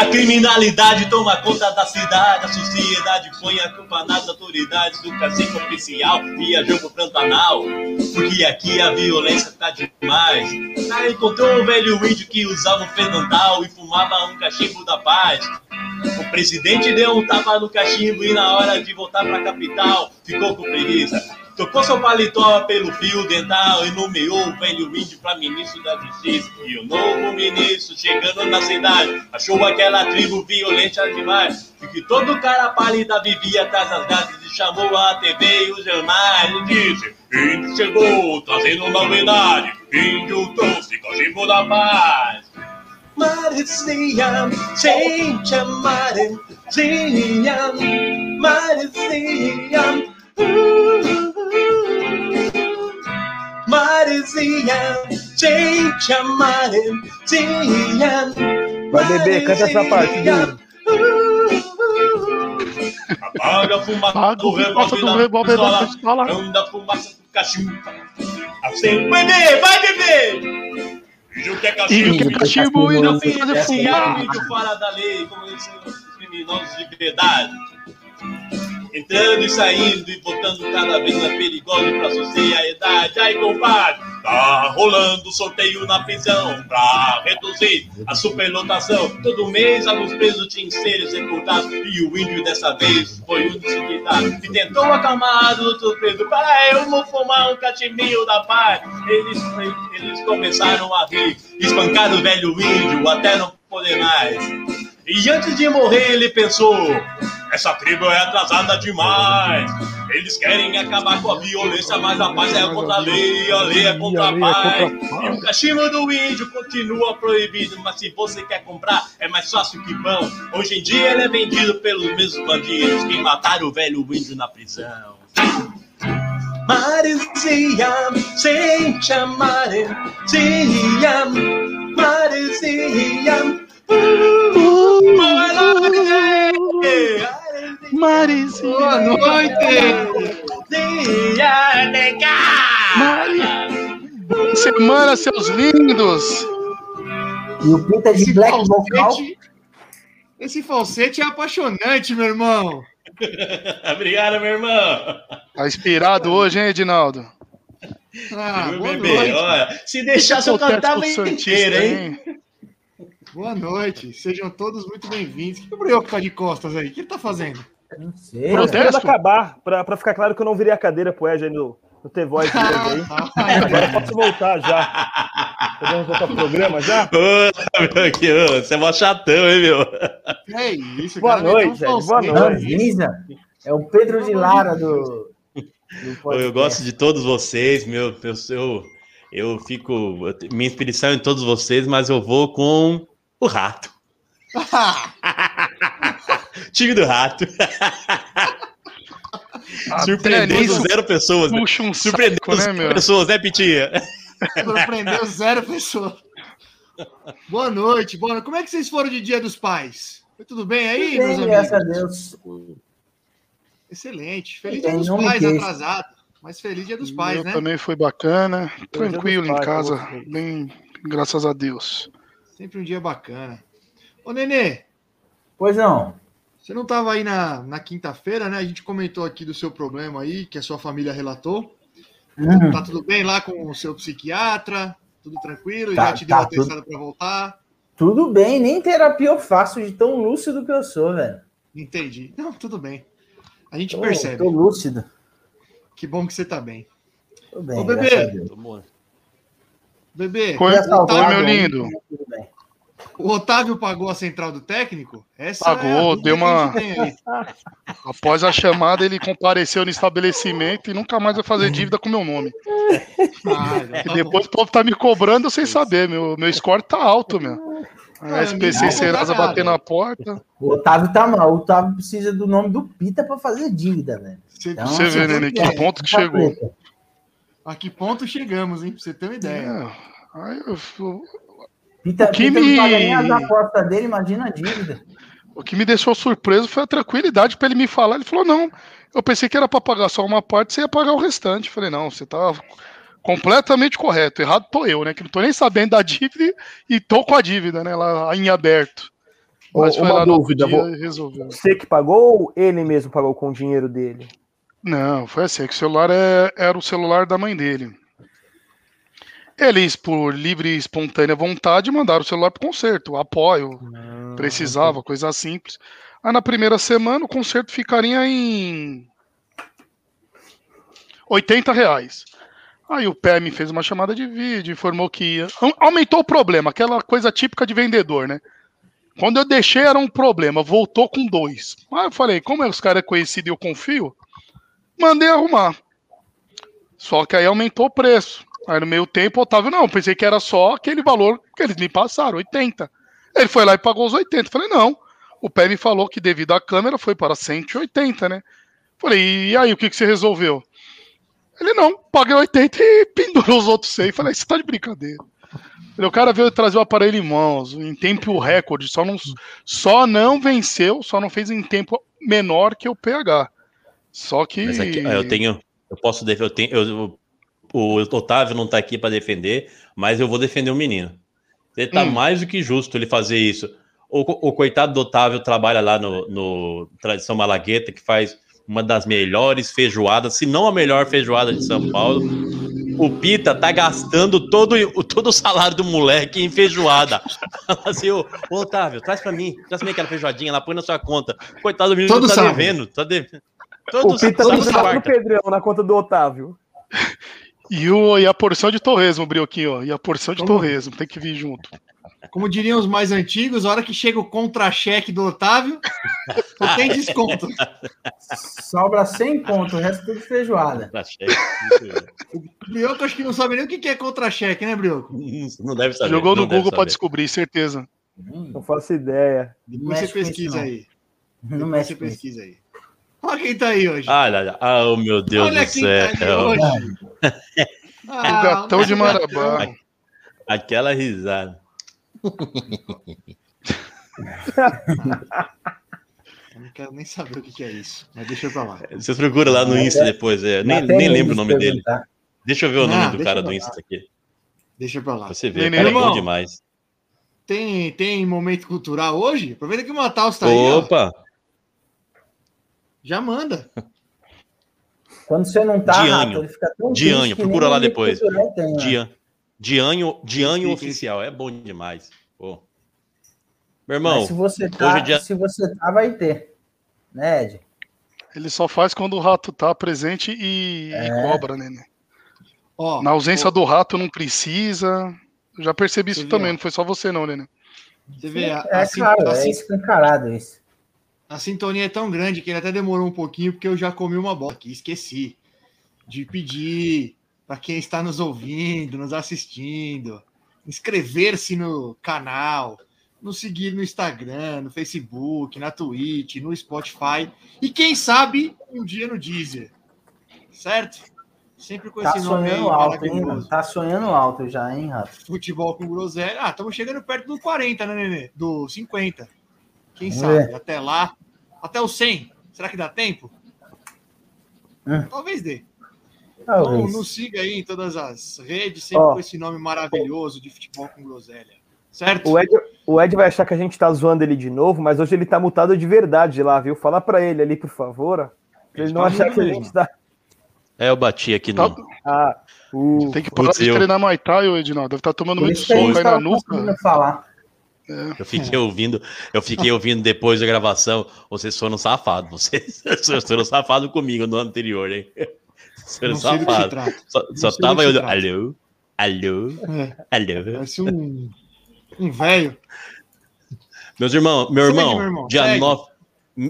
A criminalidade toma conta da cidade, a sociedade põe a culpa nas autoridades do cacique oficial e jogo Pantanal. Porque aqui a violência tá demais. Aí encontrou o velho índio que usava um fenantal e fumava um cachimbo da paz. O presidente deu um tapa no cachimbo e na hora de voltar pra capital ficou com preguiça. Tocou seu paletó pelo fio dental e nomeou o velho índio para ministro da Justiça. E o novo ministro, chegando na cidade, achou aquela tribo violenta demais. E que todo cara pálida vivia atrás das grades e chamou a TV e os jornais e disse: Índio chegou, trazendo novidade. Índio trouxe cachimbo da paz. Maresia, gente, Maresia, Maresia. Maresia, gente, Maresia. Vai beber, canta essa parte. Apaga a fumaça do revólver da pistola, anda a fumaça do cachimbo. Assim, vai beber, vai beber! Índio que é cachimbo, Índio que é cachimbo, índio índio que fazer fumar. índio fora da lei, como eles são os criminosos de verdade. Entrando e saindo e voltando cada vez mais perigoso pra sociedade. Aí, compadre, tá rolando sorteio na prisão pra reduzir a superlotação. Todo mês, alguns presos tinham que ser executados. E o índio dessa vez foi um desigualdado. E tentou acalmar os outros presos. Para eu vou fumar um catimbinho da paz. Eles, eles começaram a rir. Espancaram o velho índio até não poder mais. E antes de morrer, ele pensou: essa tribo é atrasada demais. Eles querem acabar com a violência, mas a paz é contra a lei, a lei é contra a paz. E o cachimbo do índio continua proibido, mas se você quer comprar, é mais fácil que pão. Hoje em dia ele é vendido pelos mesmos bandidos que mataram o velho índio na prisão. Maresia, sente a maresia, noite. Mari. Semana, seus lindos. E o Pinta de Esse Black Vocal. falsete, esse falsete é apaixonante, meu irmão. Obrigado, meu irmão. Tá inspirado hoje, hein, Edinaldo? Ah, Meu boa bebê, noite. olha, se deixasse eu cantava com o Santista, inteira, hein? Boa noite. Sejam todos muito bem-vindos. O que o Brioco tá de costas aí? O que ele tá fazendo? Não sei. Protesto? acabar, pra, pra ficar claro que eu não virei a cadeira pro Ed aí no, no T-Voice dele aí. Agora eu posso voltar já. Podemos voltar pro programa já? Ô, meu, você é mó chatão, hein, meu? É isso, Boa cara, noite, Ed. Boa noite. É o Pedro de Lara do. do. Eu gosto de todos vocês, meu. Eu, eu, eu fico. Minha inspiração é em todos vocês, mas eu vou com o rato. Time do rato. Surpreendendo nisso zero pessoas. Né? Puxa um Surpreendendo saco, né, zero meu? pessoas, né, Pitinha? Surpreendeu zero pessoas. Boa noite, boa noite. Como é que vocês foram de Dia dos Pais? Foi tudo bem aí, Tudo meus bem, amigos? graças a Deus. Excelente. Feliz Dia dos Pais atrasado. Mas feliz Dia dos Pais, Eu né? também foi bacana, tranquilo em pais casa, bem, graças a Deus. Sempre um dia bacana. Ô, Nenê, Pois não. Você não estava aí na, na quinta-feira, né? A gente comentou aqui do seu problema aí, que a sua família relatou. Hum, Tá tudo bem lá com o seu psiquiatra? Tudo tranquilo? Tá- Já te deu tá atestado para voltar? tudo bem, nem terapia eu faço de tão lúcido que eu sou, velho. Entendi. Não, tudo bem. A gente Tô, percebe. tô lúcido. Que bom que você tá bem. Tudo bem, Ô, bebê. Bebê, assaltado oi, meu lindo. O Otávio pagou a central do técnico? Essa Pagou, é a dúvida deu que uma-. Após a chamada, ele compareceu no estabelecimento e nunca mais vai fazer dívida com meu nome. Ah, E tá depois o povo tá me cobrando sem saber. Meu, meu score tá alto, meu. Ah, A SPC e Serasa bater nada. na porta. O Otávio tá mal. O Otávio precisa do nome do Pita pra fazer dívida, velho. Você, Então, Você vê, tem né, uma que ideia. ponto que Tá chegou. A que ponto chegamos, hein? Pra você ter uma ideia. É. Aí eu- eu- Pita, O que Pita me- não paga nem as apostas dele, imagina a dívida. O que me deixou surpreso foi a tranquilidade pra ele me falar. Ele falou: não, eu pensei que era pra pagar só uma parte, você ia pagar o restante. Eu falei: não, você tá completamente correto. Errado tô eu, né? Que não tô nem sabendo da dívida e tô com a dívida, né? Lá em aberto. Mas Ô, foi uma lá no outro dúvida, dia vou-. Você que pagou ou ele mesmo pagou com o dinheiro dele? Não, foi assim, é que o celular é- era o celular da mãe dele. Eles, por livre e espontânea vontade, mandaram o celular pro conserto, apoio, precisava, coisa simples. Aí na primeira semana o conserto ficaria em 80 reais. Aí o PM fez uma chamada de vídeo, informou que ia- Au- aumentou o problema, aquela coisa típica de vendedor, né? Quando eu deixei era um problema, voltou com dois. Aí eu falei, como os caras é conhecido e eu confio, mandei arrumar. Só que aí aumentou o preço. Aí no meio tempo, Otávio, não, pensei que era só aquele valor que eles me passaram, 80. Ele foi lá e pagou os 80. Eu Falei, não. O pé me falou que devido à câmera foi para 180, né? Falei, e aí, o que, que você resolveu? Ele, não, paguei 80 e pendurou os outros 100. Falei, você tá de brincadeira. Falei, o cara veio trazer o aparelho em mãos, em tempo recorde, só não, só não venceu, só não fez em tempo menor que o PH. Só que. Aqui, eu tenho. Eu posso defender. Eu tenho, eu- o Otávio não tá aqui para defender, mas eu vou defender o menino. Ele tá Hum. mais do que justo ele fazer isso. O, o coitado do Otávio trabalha lá no, no Tradição Malagueta, que faz uma das melhores feijoadas, se não a melhor feijoada de São Paulo. O Pita tá gastando todo, o- todo o salário do moleque em feijoada. assim, ô, ô, Otávio, traz pra mim, traz pra mim aquela feijoadinha lá, põe na sua conta. Coitado do menino Todo tá sábado. devendo, tá devendo. Todo O Pita sábado não e tá no quarta. Pedrão na conta do Otávio. E, o, e a porção de torresmo, Brioquinho, e a porção de Como? torresmo, tem que vir junto. Como diriam os mais antigos, a hora que chega o contra-cheque do Otávio, só tem desconto. Sobra 100 conto, o resto tudo feijoada. O Brioco acho que não sabe nem o que é contra-cheque, né, Brioco? Não deve saber. Jogou no Google pra saber. descobrir, certeza. Hum, Não faço ideia. Depois você isso, pesquisa aí. Não Depois mexe você pesquisa aí. Olha quem tá aí hoje. Ah, olha, ah, oh, meu Deus Olha do quem tá aí céu. hoje. o Ah, gatão nosso de Marabá. gatão. Aquela risada. Eu não quero nem saber o que é isso, mas deixa pra lá. Vocês procuram lá no Insta depois. é, nem, nem lembro o nome dele. Deixa eu ver o nome Não, do cara eu do. Insta aqui. Deixa pra lá. Você. O cara é bom demais. Tem, tem momento cultural hoje? Aproveita que o Matheus tá aí, ó. Já manda. Quando você não tá, Dianho. Rato, ele fica tão Dianho, procura lá depois. tem, né? Dian, Dianho, Dianho Explica, Oficial. É bom demais. Pô. Meu irmão, Mas se você tá, hoje é dia- se você tá, vai ter. Né, Ed? Ele só faz quando o rato tá presente e, e É. cobra, né? né? Ó, Na ausência ó, do rato não precisa. Eu já percebi isso Você também, viu? não foi só você não, né? Você vê, É a sin- claro, a é sin- escancarado isso. A sintonia é tão grande que ele até demorou um pouquinho, porque eu já comi uma bola aqui, esqueci de pedir para quem está nos ouvindo, nos assistindo, inscrever-se no canal, nos seguir no Instagram, no Facebook, na Twitch, no Spotify e quem sabe um dia no Deezer, certo? Sempre com Tá esse nome aí sonhando alto, hein. Tá sonhando alto já, hein, Rato? Futebol com groselha. Ah, estamos chegando perto do 40, né, Nenê? Do 50. Quem Vamos sabe? ver. Até lá. Até o 100. Será que dá tempo? Hum. Talvez dê. Então, Talvez. nos siga aí em todas as redes, sempre Ó. com esse nome maravilhoso de futebol com groselha. Certo? O Ed, o Ed vai achar que a gente tá zoando ele de novo, mas hoje ele tá mutado de verdade lá, viu? Fala pra ele ali, por favor. Pra ele não Tá achar que a gente tá. é, eu bati aqui Tá- no. Ah, o... Tem que parar Putz, de eu- treinar Muay Thai, ô Edinaldo. Deve estar tomando Por muito soco aí na nuca. falar. Eu fiquei ouvindo, eu fiquei ouvindo depois da gravação. Vocês foram safados. Vocês, vocês foram safados comigo no ano anterior, hein? Seu Não sei do que se safado. trata. Só, só tava eu. Alô? Alô? É, Alô? parece um, um velho. Meus irmãos, meu irmão, meu irmão, dia, segue. 9,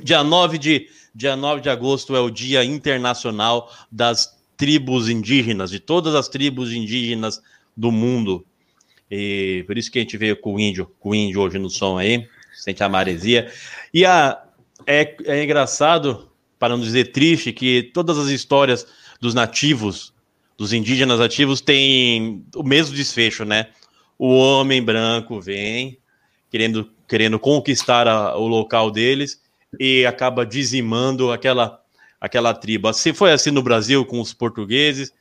dia, 9 de, dia 9 de agosto é o Dia Internacional das Tribos Indígenas, de todas as tribos indígenas do mundo. E por isso que a gente veio com o índio, com o índio hoje no som aí, sente a maresia. E a, é, é engraçado, para não dizer triste, que todas as histórias dos nativos, dos indígenas nativos, têm o mesmo desfecho, né? O homem branco vem querendo, querendo conquistar a- o local deles e acaba dizimando aquela, aquela tribo. Assim foi assim no Brasil com os portugueses,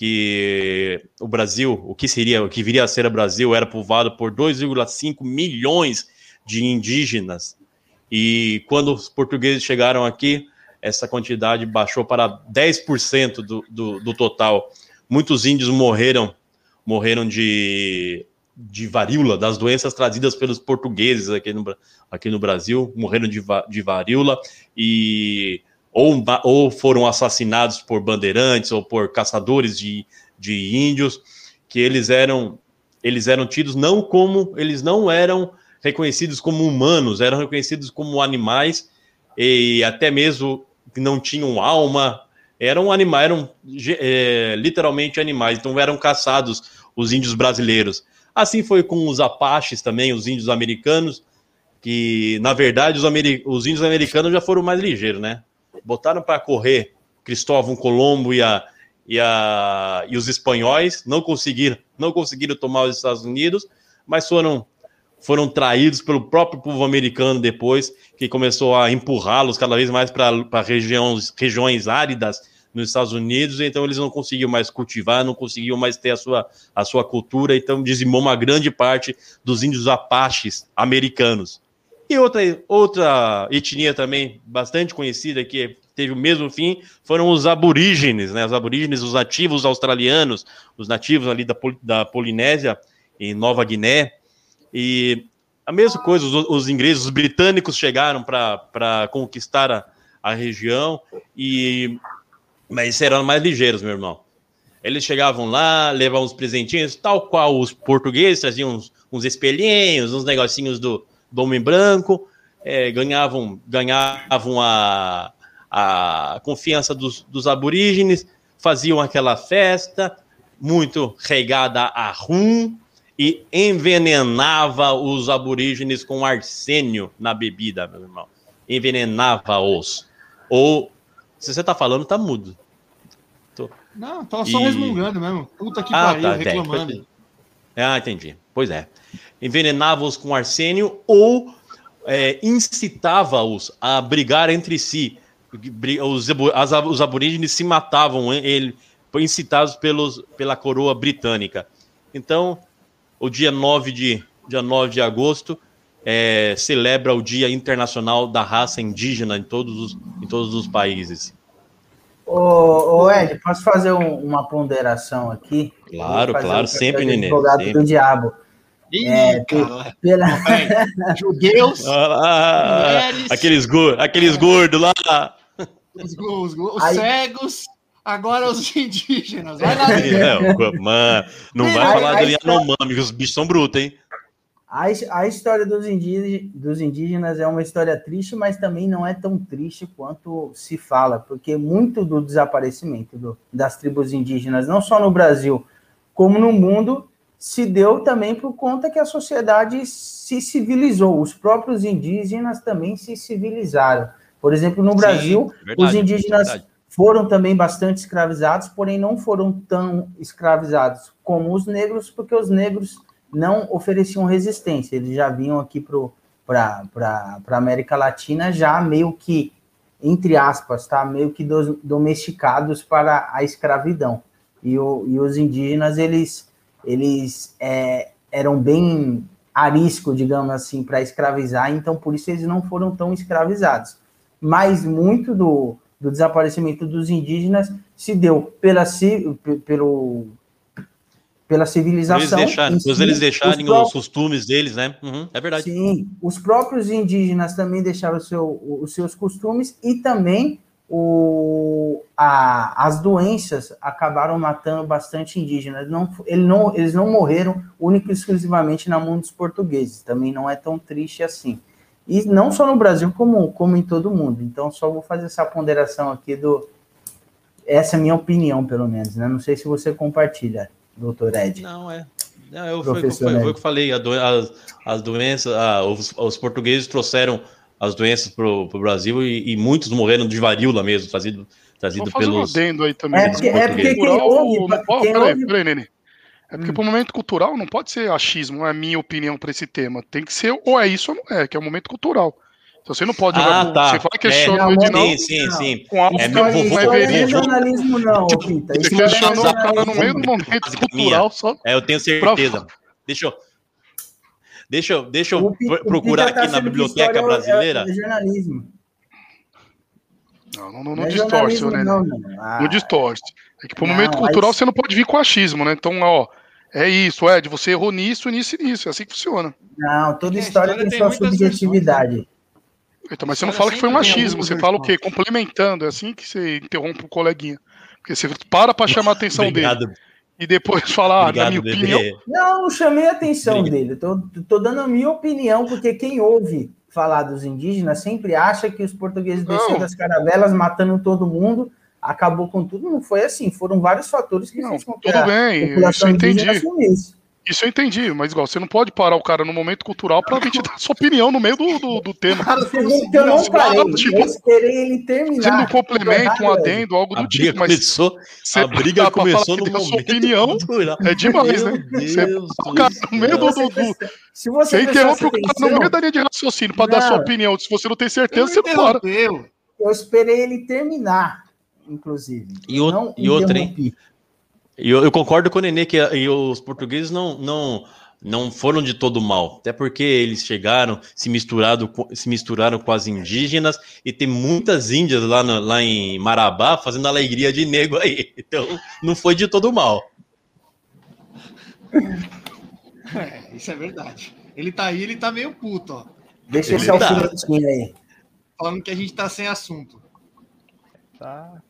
que o Brasil, o que seria, o que viria a ser o Brasil, era povoado por 2,5 milhões de indígenas. E quando os portugueses chegaram aqui, essa quantidade baixou para 10% do, do, do total. Muitos índios morreram, morreram de, de varíola, das doenças trazidas pelos portugueses aqui no, aqui no Brasil, morreram de, de varíola e ou, ou foram assassinados por bandeirantes ou por caçadores de, de índios, que eles eram eles eram tidos não como eles não eram reconhecidos como humanos, eram reconhecidos como animais e até mesmo não tinham alma, eram animais, eram é, literalmente animais, então eram caçados os índios brasileiros. Assim foi com os apaches também, os índios americanos, que na verdade os, ameri- os índios americanos já foram mais ligeiros, né? Botaram para correr Cristóvão Colombo e, a, e, a, e os espanhóis, não conseguiram, não conseguiram tomar os Estados Unidos, mas foram foram traídos pelo próprio povo americano depois, que começou a empurrá-los cada vez mais para regiões, regiões áridas nos Estados Unidos, então eles não conseguiam mais cultivar, não conseguiam mais ter a sua, a sua cultura, então dizimou uma grande parte dos índios apaches americanos. E outra, outra etnia também bastante conhecida que teve o mesmo fim foram os aborígenes, né? Os aborígenes, os nativos australianos, os nativos ali da, Pol- da Polinésia e Nova Guiné. E a mesma coisa, os, os ingleses, os britânicos chegaram para conquistar a, a região, e mas eram mais ligeiros, meu irmão. Eles chegavam lá, levavam uns presentinhos, tal qual os portugueses traziam uns, uns espelhinhos, uns negocinhos do, do homem branco, é, ganhavam, ganhavam a, a confiança dos, dos aborígenes, faziam aquela festa muito regada a rum e envenenava os aborígenes com arsênio na bebida, meu irmão. Envenenava-os. Ou, se você tá falando, tá mudo. Não, tava só E- resmungando mesmo. Puta que Ah, pariu, tá, reclamando. Ah, entendi. Pois é. Envenenava-os com arsênio ou é, incitava-os a brigar entre si. Os, as- os aborígenes se matavam, ele, incitados pelos, pela coroa britânica. Então, o dia 9 de, dia 9 de agosto é, celebra o Dia Internacional da Raça Indígena em todos os, em todos os países. Ô, ô Ed, posso fazer um- uma ponderação aqui? Claro, claro, um sempre, Nenê, Advogado sempre. do diabo. Ih, É, cara. Pela... Judeus, Ah, mulheres, aqueles, aqueles gordos lá. os, os- os Aí- cegos, agora os indígenas. Vai lá, É, mano, não vai Aí- falar do está- Yanomami, os bichos são brutos, hein? A, a história dos, indí- dos indígenas é uma história triste, mas também não é tão triste quanto se fala, porque muito do desaparecimento do- das tribos indígenas, não só no Brasil, como no mundo, se deu também por conta que a sociedade se civilizou. Os próprios indígenas também se civilizaram. Por exemplo, no Brasil, Sim, verdade, os indígenas verdade. foram também bastante escravizados, porém não foram tão escravizados como os negros, porque os negros não ofereciam resistência. Eles já vinham aqui para a América Latina já meio que, entre aspas, tá? meio que dos- domesticados para a escravidão. E, o, e os indígenas, eles, eles é, eram bem arisco, digamos assim, para escravizar, então por isso eles não foram tão escravizados. Mas muito do, do desaparecimento dos indígenas se deu pela, pelo, pela Eles civilização. deixarem, pois si, eles deixarem os os costumes deles, né? Uhum, é verdade. Sim, os próprios indígenas também deixaram seu- os seus costumes e também o, a, as doenças acabaram matando bastante indígenas. Não, ele não, eles não morreram única e exclusivamente na mão dos portugueses. Também não é tão triste assim. E não só no Brasil, como, como em todo mundo. Então, só vou fazer essa ponderação aqui do. Essa é a minha opinião, pelo menos. Né? Não sei se você compartilha, doutor Ed. Não, é. Não, eu, foi, foi, foi, foi o que falei. Do, as, as doenças, ah, os, os portugueses trouxeram as doenças para o Brasil e, e, muitos morreram de varíola mesmo, trazido, trazido pelos. Um aí também. É porque, é porque quem ouve, não quem peraí, peraí, Nene. É porque hum. o momento cultural não pode ser achismo, é a minha opinião para esse tema. Tem que ser ou é isso ou não é, que é o momento cultural. Então você não pode jogar. Ah, tá. Você vai questionar é, o Edinaldo. Sim, sim, sim. Com a é, meu vovô não é jornalismo, não, Pita. Você questionou o cara no meio do momento cultural. Só é, eu tenho certeza. Pra... Deixa eu. Deixa eu, deixa eu o, procurar o tá aqui na biblioteca é brasileira. É, é jornalismo. Não, não, não, não, é distorce, né? Não, não. Ah, não distorce. É que pro momento cultural você não pode vir com achismo, né? Então, ó, é isso, Ed, você errou nisso, nisso e nisso. É assim que funciona. Não, toda história, história tem sua subjetividade. Versões? Então, mas você não fala que foi um achismo, você fala o quê? Complementando, é assim que você interrompe o coleguinha. Porque você para para chamar a atenção Obrigado. dele e depois falar Obrigado, a minha bebê. opinião. Não, não chamei a atenção Obrigado. dele. Tô, tô dando a minha opinião, porque quem ouve falar dos indígenas sempre acha que os portugueses desceram das caravelas matando todo mundo, acabou com tudo. Não foi assim. Foram vários fatores que não, fez com que tudo bem, isso eu entendi. Isso eu entendi, mas igual, você não pode parar o cara no momento cultural pra vir te dar sua opinião no meio do, do, do tema. Cara, você que eu não parei, tipo, eu esperei ele terminar. Sendo um complemento, um adendo, algo do tipo, mas começou, a briga começou no momento. Sua opinião é demais, né? Você o cara no meio do, do, do... Se você, você interrompe o cara no meio da linha de raciocínio pra não, dar sua opinião. Se você não tem certeza, você não para. Eu esperei ele terminar, inclusive. E, o, e outra, hein? E eu, eu, concordo com o Nenê que e os portugueses não, não, não foram de todo mal, até porque eles chegaram, se, misturado, se misturaram com as indígenas e tem muitas índias lá, no, lá em Marabá fazendo alegria de nego aí. Então, não foi de todo mal. É, isso é verdade. Ele tá aí, ele tá meio puto, ó. Deixa esse tá. alfinetinho aí. Falando que a gente tá sem assunto. Tá.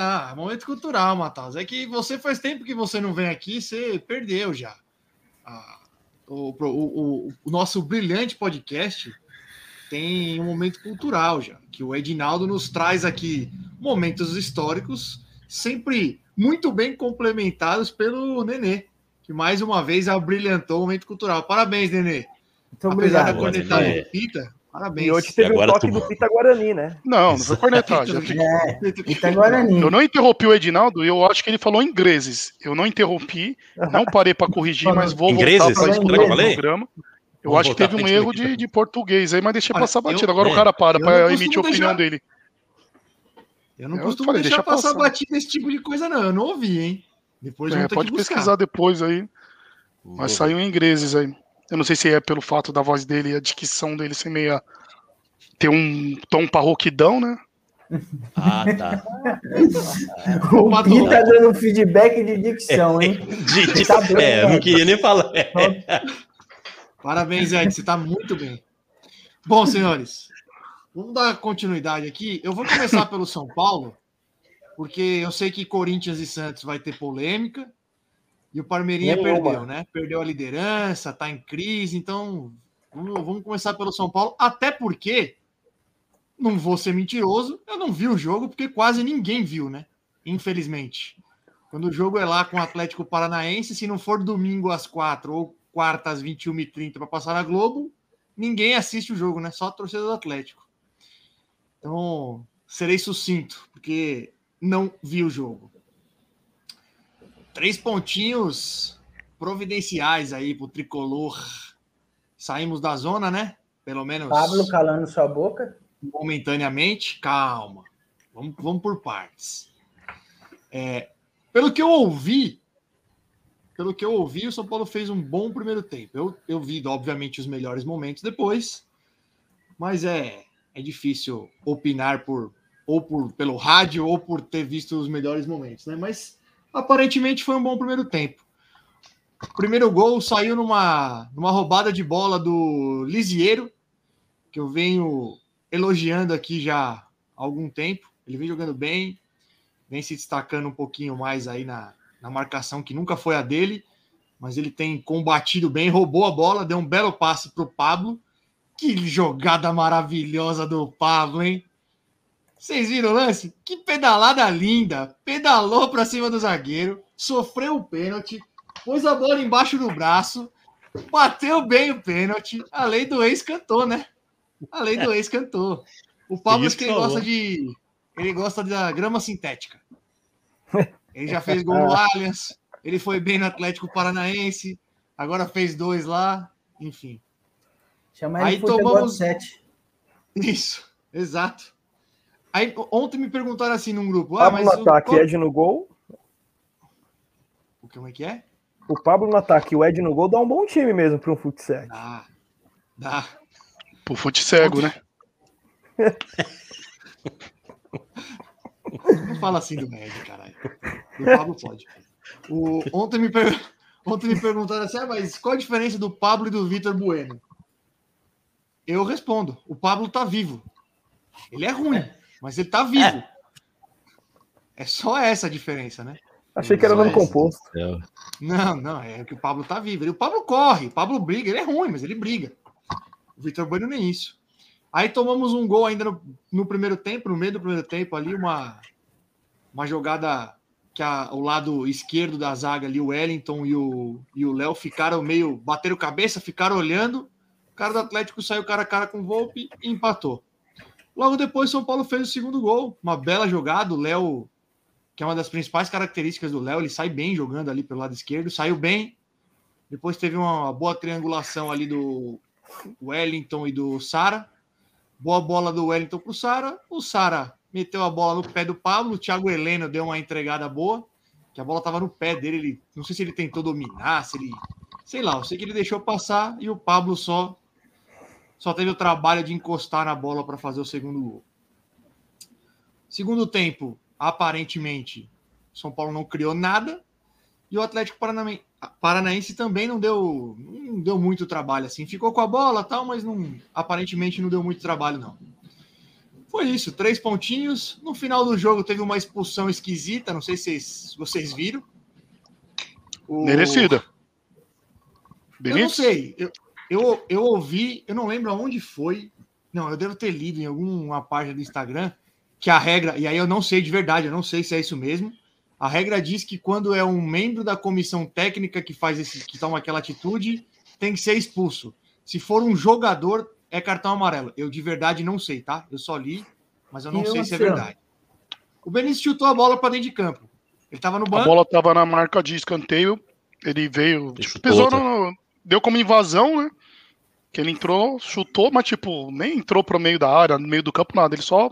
Ah, momento cultural, Matheus. É que você faz tempo que você não vem aqui, você perdeu já. Ah, o, o, o, o, nosso brilhante podcast tem um momento cultural já, que o Edinaldo nos traz aqui momentos históricos, sempre muito bem complementados pelo Nenê, que mais uma vez abrilhantou o momento cultural. Parabéns, Nenê. Muito Apesar obrigado, da cornetada do Pita, Parabéns. E hoje teve o toque tu... do Pita Guarani, né? Não, não foi cornetagem. é, Pita Guarani. Eu não interrompi o Edinaldo e eu acho que ele falou ingleses. Eu não interrompi, não parei para corrigir, mas vou ingleses? voltar para o programa. Eu Vamos acho que teve um erro de, de, português aí, mas deixei Olha, passar batida. Agora eu, o cara para para emitir a opinião deixar... dele. Eu não eu costumo falei, deixar deixa passar, passar batida esse tipo de coisa, não. Eu não ouvi, hein? Depois é, pode pesquisar depois aí. Mas saiu em ingleses aí. Eu não sei se é pelo fato da voz dele e a dicção dele ser meia. ter um tom parroquidão, né? Ah, tá. o Gui tá dando feedback de dicção, hein? De, de, tá bem, é, eu não queria nem falar. Parabéns, Ed, você tá muito bem. Bom, senhores, vamos dar continuidade aqui. Eu vou começar pelo São Paulo, porque eu sei que Corinthians e Santos vai ter polêmica. E o Parmeirinha perdeu, né? Perdeu a liderança, tá em crise, então vamos, vamos começar pelo São Paulo, até porque não vou ser mentiroso, eu não vi o jogo porque quase ninguém viu, né? Infelizmente. Quando o jogo é lá com o Atlético Paranaense, se não for domingo às quatro ou quarta às 21h30 para passar na Globo, ninguém assiste o jogo, né? Só a torcida do Atlético. Então, serei sucinto, porque não vi o jogo. Três pontinhos providenciais aí pro tricolor. Saímos da zona, né? Pelo menos. Pablo calando sua boca. Momentaneamente. Calma. Vamos, vamos por partes. É, pelo que eu ouvi, pelo que eu ouvi, o São Paulo fez um bom primeiro tempo. Eu, eu vi, obviamente, os melhores momentos depois, mas é, é difícil opinar por ou por pelo rádio ou por ter visto os melhores momentos, né? Mas aparentemente foi um bom primeiro tempo. O primeiro gol saiu numa, numa roubada de bola do Lisieiro, que eu venho elogiando aqui já há algum tempo. Ele vem jogando bem, vem se destacando um pouquinho mais aí na, na marcação, que nunca foi a dele, mas ele tem combatido bem, roubou a bola, deu um belo passe para o Pablo. Que jogada maravilhosa do Pablo, hein? Vocês viram o lance? Que pedalada linda! Pedalou para cima do zagueiro, sofreu o pênalti, pôs a bola embaixo do braço, bateu bem o pênalti. A lei do ex cantou, né? A lei do ex cantou. O Pablo que ele gosta de. Ele gosta da grama sintética. Ele já fez gol no Allianz, ele foi bem no Atlético Paranaense, agora fez dois lá, enfim. Chama ele Aí tomamos- 7. Isso, exato. Aí ontem me perguntaram assim num grupo, ah, Pablo mas no o, ataque, qual- Ed no gol. o como é que é? O Pablo no ataque e o Ed no gol dá um bom time mesmo para um futsal. Dá, dá. Pro fute cego, né? Não fala assim do Med, caralho. Do Pablo pode. O, ontem, me per- ontem me perguntaram assim, ah, mas qual a diferença do Pablo e do Vitor Bueno? Eu respondo, o Pablo tá vivo. Ele é ruim, mas ele tá vivo. É só essa a diferença, né? Achei que era nome composto. Não, não, é que o Pablo tá vivo. Ele- O Pablo corre, o Pablo briga, ele é ruim, mas ele briga. O Vitor Bueno nem isso. Aí tomamos um gol ainda no, no primeiro tempo, no meio do primeiro tempo ali, uma, uma jogada que a- o lado esquerdo da zaga ali, o Wellington e o e o Léo ficaram meio, bateram cabeça, ficaram olhando. O cara do Atlético saiu cara a cara com o Volpe e empatou. Logo depois, São Paulo fez o segundo gol. Uma bela jogada. O Léo, que é uma das principais características do Léo, ele sai bem jogando ali pelo lado esquerdo, saiu bem. Depois teve uma boa triangulação ali do Wellington e do Sara. Boa bola do Wellington pro Sara. O Sara meteu a bola no pé do Pablo. O Thiago Heleno deu uma entregada boa, que a bola tava no pé dele. Ele, não sei se ele tentou dominar, se ele. Sei lá, eu sei que ele deixou passar e o Pablo só só teve o trabalho de encostar na bola para fazer o segundo gol. Segundo tempo, aparentemente, São Paulo não criou nada e o Atlético Paranaense, Paranaense também não deu, não deu muito trabalho assim. Ficou com a bola tal, mas não, aparentemente não deu muito trabalho não. Foi isso, três pontinhos. No final do jogo teve uma expulsão esquisita, não sei se vocês, vocês viram. O- Merecida. eu não sei. Eu, eu, eu ouvi, eu não lembro aonde foi. Não, eu devo ter lido em alguma página do Instagram que a regra, e aí eu não sei de verdade, eu não sei se é isso mesmo. A regra diz que quando é um membro da comissão técnica que faz esse, que toma aquela atitude, tem que ser expulso. Se for um jogador, é cartão amarelo. Eu de verdade não sei, tá? Eu só li, mas eu não sei se é verdade. O Benício chutou a bola para dentro de campo. Ele tava no A banco. bola tava na marca de escanteio. Ele veio. Tipo, outra. no. Deu como invasão, né? Que ele entrou, chutou, mas tipo, nem entrou pro meio da área, no meio do campo, nada. Ele só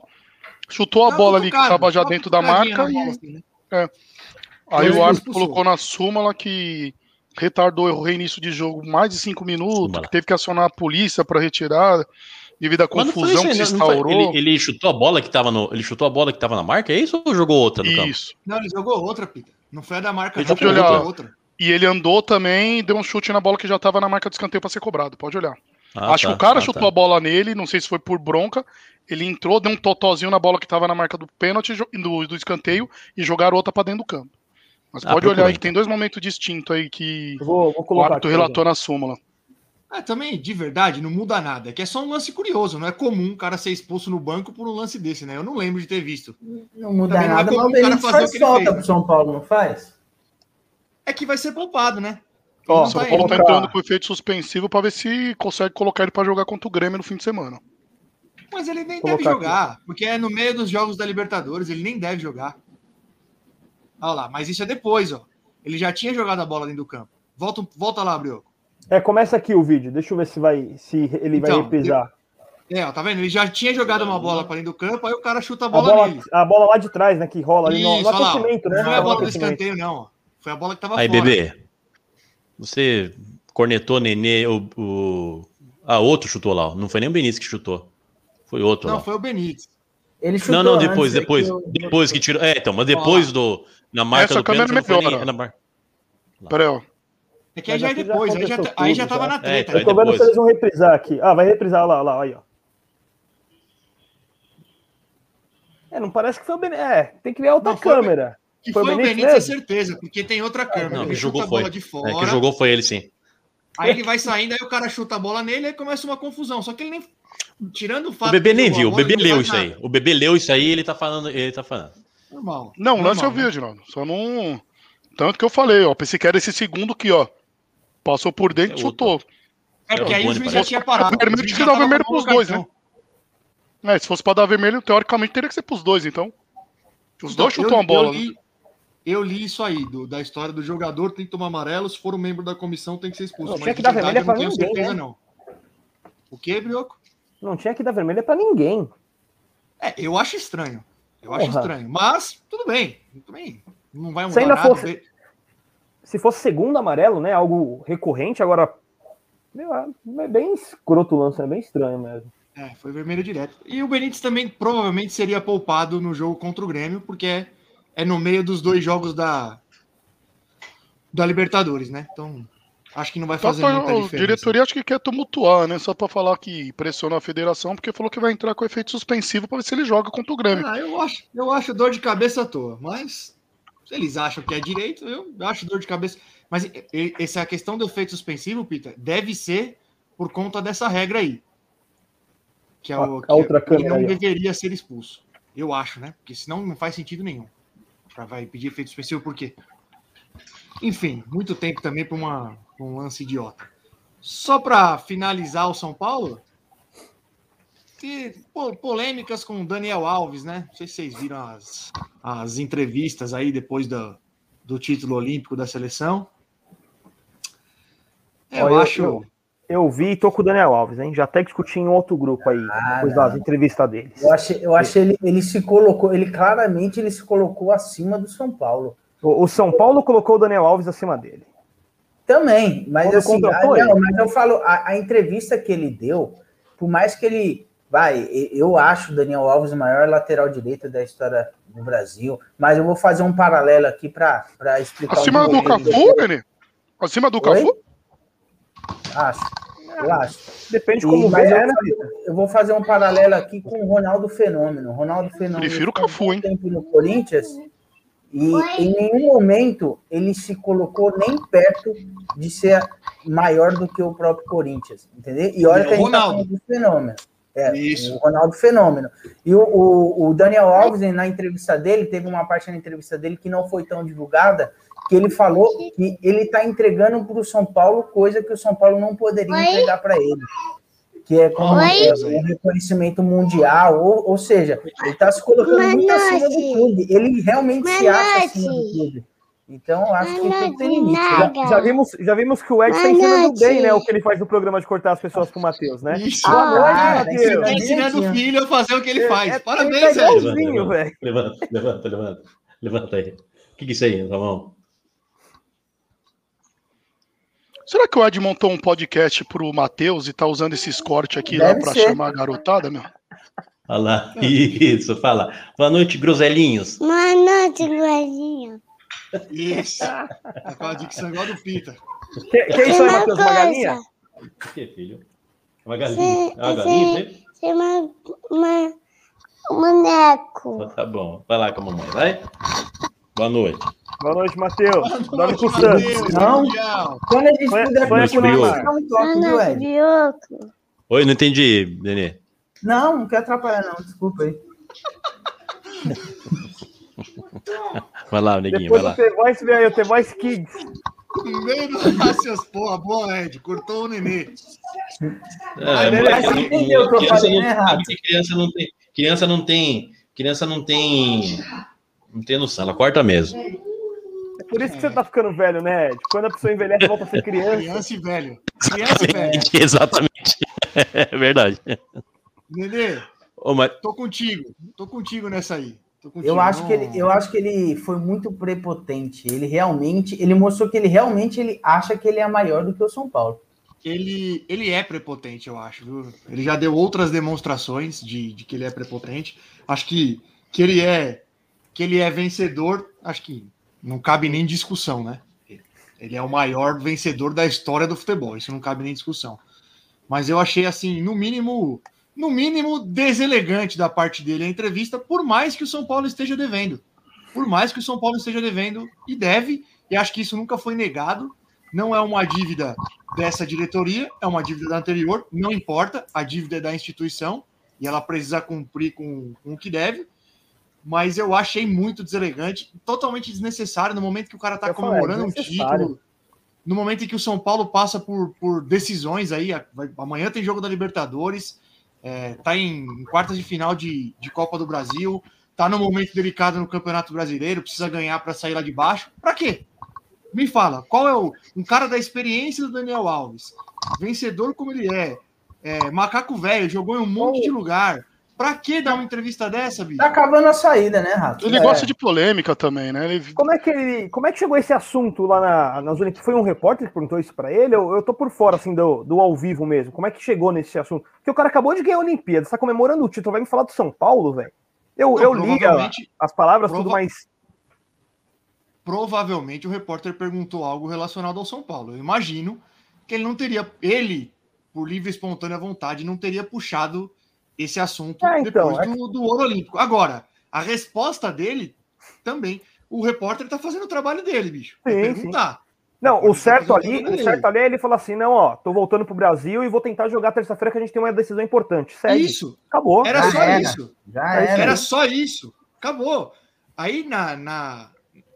chutou a uma bola ali que cutucada, tava já dentro da marca e assim, né? Aí Ele o árbitro colocou na súmula que retardou o reinício de jogo mais de cinco minutos, que teve que acionar a polícia para retirar, devido à não confusão isso que aí, se não- não instaurou. ele, ele chutou a bola que tava no. Ele chutou a bola que tava na marca, é isso ou jogou outra no campo? Isso. Não, ele jogou outra, Pita. Não foi a da marca, Ele não, jogou foi outra. outra. E ele andou também e deu um chute na bola que já estava na marca de escanteio para ser cobrado. Pode olhar. Ah, Acho tá, que o cara ah, chutou tá. a bola nele, não sei se foi por bronca. Ele entrou, deu um totozinho na bola que estava na marca do pênalti, do, do escanteio, e jogaram outra para dentro do campo. Mas Ah, pode olhar aí que então. tem dois momentos distintos aí que Vou, vou o árbitro relatou na súmula. Ah, também, de verdade, não muda nada. É que é só um lance curioso. Não é comum o cara ser expulso no banco por um lance desse, né? Eu não lembro de ter visto. Não muda Também não é nada, mas comum o cara fazer o faz que ele falta fez, pro São Paulo, não faz? É que vai ser poupado, né? Ó, Não São vai- Paulo tá entrando com efeito suspensivo para ver se consegue colocar ele para jogar contra o Grêmio no fim de semana. Mas ele nem deve jogar, porque é no meio dos jogos da Libertadores, ele nem deve jogar. Olha lá, mas isso é depois, ó. Ele já tinha jogado a bola dentro do campo. Volta, volta lá, Brioco. É, começa aqui o vídeo. Deixa eu ver se vai, se ele vai Então, reprisar. É, ó, tá vendo? Ele já tinha jogado uma bola para dentro do campo, aí o cara chuta a A bola, bola, nele. a bola lá de trás, né? Que rola ali no, no Isso, olha lá, né? Não foi a No bola do escanteio, não. ó. Foi a bola que tava Aí, fora. bebê, você cornetou Nenê, o, o. Ah, outro chutou lá, não foi nem o Benício que chutou. Foi outro Não, lá. foi o Benítez. Ele chutou Não, não, antes, depois, é depois. eu- Depois que tirou. É, então, mas depois do. Na marca Essa do câmera pênalti, não foi nem- na mar- Pera aí, ó. É que aí já é aqui já depois, aí já, tá- aí já tava já. na É, treta. então, Eu tô vendo depois. se eles vão reprisar aqui. Ah, vai reprisar lá, lá, aí, ó. É, não parece que foi o Benítez. É, tem que ver a outra Não, câmera. Que Foi foi, o Benítez Benítez, é certeza, porque tem outra câmera. Não, ele que jogou foi. bola de fora. É, que jogou foi ele sim. Aí ele vai saindo, aí o cara chuta a bola nele, aí começa uma confusão. Só que ele nem. Tirando o fato. O bebê nem viu, o bebê leu isso aí. O bebê leu isso aí e ele tá falando. Ele tá falando. Normal. Não, o lance eu vi, né? Edinaldo. Só não. Tanto que eu falei, ó. Pensei que era esse segundo aqui, ó. Passou por dentro e É chutou. É porque É, aí o juiz já tinha parado. Vermelho tinha que dar vermelho pros dois, cartão. É, se fosse pra dar vermelho, teoricamente teria que ser pros dois, então. Os Então, dois chutam eu- a bola. Eu né? Eu li isso aí, do- da história do jogador tem que tomar amarelo, se for um membro da comissão tem que ser expulso. Não, Mas tinha que dar pra tenho ninguém, certeza, né? não. O que, Brioco? Não tinha que dar vermelha pra ninguém. É, eu acho estranho. Eu acho Porra. estranho. Mas, tudo bem. Tudo bem. Não vai Se mudar ainda nada. fosse- Se fosse segundo amarelo, né? Algo recorrente, agora. meu, É bem escroto o lance, é bem estranho mesmo. É, foi vermelho direto. E o Benítez também provavelmente seria poupado no jogo contra o Grêmio, porque é, no meio dos dois jogos da, da Libertadores, né? Então, acho que não vai fazer pra, muita a diferença. diretoria acho que quer tumultuar, né? Só pra falar que pressiona a federação, porque falou que vai entrar com efeito suspensivo pra ver se ele joga contra o Grêmio. Ah, eu acho, eu acho dor de cabeça à toa, mas se eles acham que é direito, eu acho dor de cabeça. Mas essa questão do efeito suspensivo, Peter, deve ser por conta dessa regra aí. Que é o A- a outra que ele câmera não aí, deveria ser expulso. Eu acho, né? Porque senão não faz sentido nenhum. Pra vai pedir efeito suspensivo por quê? Enfim, muito tempo também para um lance idiota. Só para finalizar o São Paulo, que, pô, polêmicas com o Daniel Alves, né? Não sei se vocês viram as, as entrevistas aí depois do, do título olímpico da seleção. É, Eu eu- acho. eu- Eu vi e tô com o Daniel Alves, hein? Já até discuti em outro grupo aí, Ah, depois não. das entrevistas deles. Eu achei, eu achei ele, ele se colocou, ele claramente ele se colocou acima do São Paulo. O, o São Paulo colocou o Daniel Alves acima dele. Também, mas Quando assim, contratou ah, não, mas eu falo, a, a entrevista que ele deu, por mais que ele, vai, eu acho o Daniel Alves o maior lateral direito da história do Brasil, mas eu vou fazer um paralelo aqui para explicar. Acima um do. Cafu, Nenê? Acima do Oi? Cafu? Acho, eu acho. Depende de E- como mas vê, eu, né? eu vou fazer um paralelo aqui com o Ronaldo Fenômeno. Ronaldo Fenômeno Prefiro o Cafu, hein? tempo no Corinthians e em nenhum momento ele se colocou nem perto de ser maior do que o próprio Corinthians, entendeu? E olha E que a gente tá Ronaldo. falando do Fenômeno. É, Isso. o Ronaldo Fenômeno. E o, o, o Daniel Alves, na entrevista dele, teve uma parte na entrevista dele que não foi tão divulgada, que ele falou que ele está entregando para o São Paulo coisa que o São Paulo não poderia Oi? entregar para ele. Que é como é, um reconhecimento mundial, ou, ou seja, ele está se colocando muito Manote. acima do clube. Ele realmente se acha acima do clube. Então, acho que tudo tem limite. né? Já vimos, já vimos que o Ed tá ensinando bem, né? O que ele faz no programa de cortar as pessoas pro Matheus, né? Isso. Boa noite, Ah, Matheus. ensinando Tá ensinando o filho a fazer o que ele faz. É, Parabéns, ele tá velho. igualzinho, velho. Levanta, levanta, levanta. Levanta aí. O que, que é isso aí, Ramon? Será que o Ed montou um podcast pro Matheus e tá usando esses cortes aqui lá Deve pra ser. chamar a garotada, meu? Olha lá. Isso, fala. Boa noite, groselinhos. Boa noite, Guazinho. Isso. Tá com a dicção igual do Pita. Que, que é isso aí, Matheus? Uma galinha? O que, filho? É Uma galinha. É uma galinha, uma, uma, um boneco. Então Tá bom. Vai lá com a mamãe, vai. Boa noite. Boa noite, Matheus. Com o Matheus, Santos. Não. Quando a gente puder com continuar, Brioco. dá um Boa toque, noite, Ed? Oi, não entendi, Nenê. Não, não quero atrapalhar, não. Desculpa aí. Vai lá, neguinho, Depois vai do lá. The Voice vem aí o The Voice Kids. Do raciocínio. Porra, boa, Ed. Cortou o nenê. É, Nenê, moleque, você não- entendeu o que eu falei, não- né, criança não tem. Criança não tem. Criança não tem. Não tem noção, ela corta mesmo. É por isso que você tá ficando velho, né, Ed? Quando a pessoa envelhece, volta a ser criança. Criança e velho. Criança e velho. Exatamente. É verdade. Nenê, Ô, mas, tô contigo. Tô contigo nessa aí. Tô contigo. Eu acho, que ele, eu acho que ele foi muito prepotente. Ele realmente, ele mostrou que ele realmente ele acha que ele é maior do que o São Paulo. ele, ele é prepotente, eu acho. Viu? Ele já deu outras demonstrações de, de que ele é prepotente. Acho que, que ele é que ele é vencedor. Acho que não cabe nem discussão, né? Ele é o maior vencedor da história do futebol. Isso não cabe nem discussão. Mas eu achei assim, no mínimo, no mínimo, deselegante da parte dele a entrevista, por mais que o São Paulo esteja devendo. Por mais que o São Paulo esteja devendo e deve, e acho que isso nunca foi negado. Não é uma dívida dessa diretoria, é uma dívida da anterior, não importa, a dívida é da instituição e ela precisa cumprir com, com o que deve. Mas eu achei muito deselegante, totalmente desnecessário no momento que o cara tá falei, comemorando um desnecessário. título, no momento em que o São Paulo passa por, por decisões aí, amanhã tem jogo da Libertadores, é, tá em, em quartas de final de, de Copa do Brasil, tá num momento delicado no Campeonato Brasileiro, precisa ganhar para sair lá de baixo. Para quê? Me fala, qual é o um cara da experiência do Daniel Alves, vencedor como ele é, é, macaco velho, jogou em um monte de lugar. Pra que dar uma entrevista dessa, bicho? Tá acabando a saída, né, Rato? Ele É. gosta de polêmica também, né? Ele... Como é que ele, como é que chegou esse assunto lá na, nas Olimpíadas? Foi um repórter que perguntou isso pra ele? Eu, eu tô por fora, assim, do, do ao vivo mesmo. Como é que chegou nesse assunto? Porque o cara acabou de ganhar a Olimpíada, tá comemorando o título, vai me falar do São Paulo, velho? Eu, Não, eu li as palavras, tudo, prova- mas provavelmente o repórter perguntou algo relacionado ao São Paulo. Eu imagino que ele não teria, ele, por livre e espontânea vontade, não teria puxado esse assunto É, então, depois é do, do ouro olímpico. Agora, a resposta dele também. O repórter tá fazendo o trabalho dele, bicho. É Sim, perguntar. Não, o tá certo ali, o certo ali é ele falar assim: não, ó, tô voltando pro Brasil e vou tentar jogar terça-feira que a gente tem uma decisão importante. Segue. Isso. Acabou. Era Já só era. isso. Já era. Era só isso. Acabou. Aí na, na,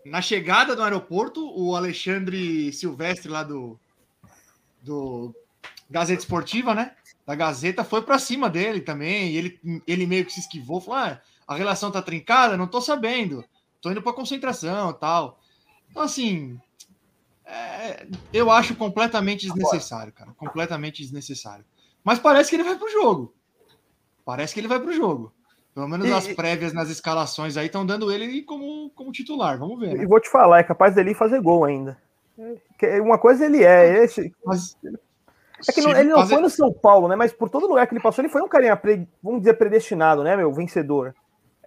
na chegada do aeroporto, o Alexandre Silvestre lá do, do Gazeta Esportiva, né? Da Gazeta, foi pra cima dele também. E ele, ele meio que se esquivou, falou: ah, a relação tá trincada? Não tô sabendo. Tô indo pra concentração e tal. Então, assim. é, eu acho completamente desnecessário, cara. Completamente desnecessário. Mas parece que ele vai pro jogo. Parece que ele vai pro jogo. Pelo menos E- as prévias nas escalações aí estão dando ele como, como titular. Vamos ver. E né? vou te falar, é capaz dele fazer gol ainda. Uma coisa ele é, esse, Mas É que não- ele não fazer- foi no São Paulo, né? Mas por todo lugar que ele passou, ele foi um carinha, pre- vamos dizer, predestinado, né, meu? Vencedor.